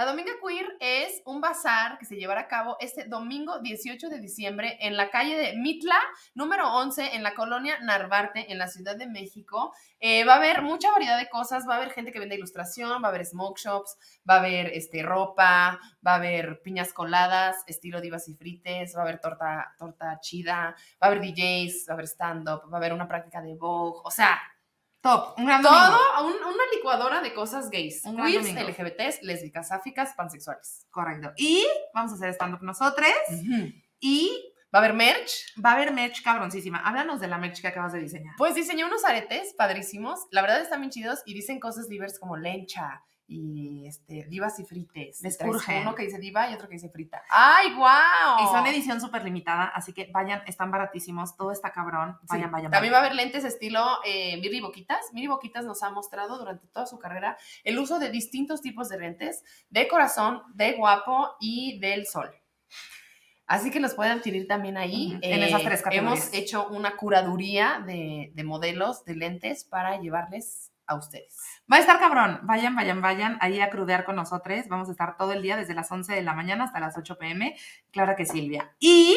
La Dominga Queer es un bazar que se llevará a cabo este domingo 18 de diciembre en la calle de Mitla, número 11, en la colonia Narvarte, en la Ciudad de México. Eh, va a haber mucha variedad de cosas, va a haber gente que vende ilustración, va a haber smoke shops, va a haber este, ropa, va a haber piñas coladas, estilo divas y frites, va a haber torta, torta chida, va a haber DJs, va a haber stand-up, va a haber una práctica de Vogue, o sea, Top. Un gran todo, un- una licuadora de cosas gays, Un queers. LGBTs, lésbicas, sáficas, pansexuales. Correcto. Y vamos a hacer stand-up nosotros. Y Va a haber merch. va a haber merch cabroncísima. Háblanos de la merch que acabas de diseñar. Pues diseñé unos aretes padrísimos. La verdad están bien chidos y dicen cosas divers como lencha y este, divas y frites. Les urge. Uno que dice diva y otro que dice frita. ¡Ay, guau! Y son edición súper limitada, así que vayan, están baratísimos, todo está cabrón. Sí. Vayan, vayan, También va a vayan. haber lentes estilo eh, Miri Boquitas. Miri Boquitas nos ha mostrado durante toda su carrera el uso de distintos tipos de lentes, de corazón, de guapo y del sol. Así que los pueden adquirir también ahí. En esas tres categorías. Hemos hecho una curaduría de, de modelos de lentes para llevarles a ustedes. Va a estar cabrón. Vayan, vayan, vayan ahí a crudear con nosotros. Vamos a estar todo el día desde las 11 de la mañana hasta las 8 pm. Clara que Silvia. Y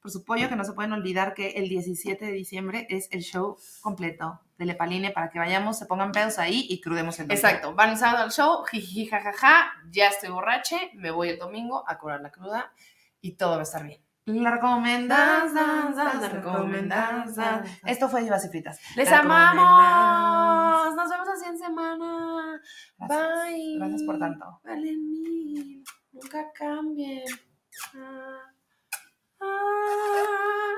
por su pollo, que no se pueden olvidar que el 17 de diciembre es el show completo de Lepaline para que vayamos, se pongan pedos ahí y crudemos el domingo. Exacto, van el sábado al show, jiji, jajaja, ya estoy borrache, me voy el domingo a curar la cruda y todo va a estar bien. La dan, la recomendas, dan. Esto fue Divas y Fritas. ¡Les amamos! Nos vemos así en semana. Gracias. Bye. Gracias por tanto. Valen mil. Nunca cambien. Ah, ah.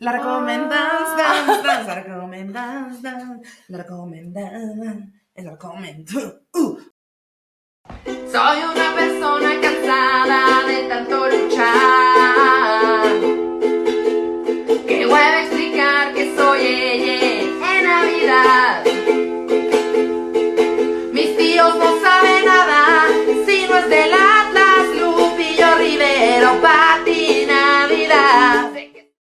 La recomendas, dan, dan, la recomendas, dan, la recomendas, dan, la recomiendo. Uh. Soy una persona cansada de tanto luchar.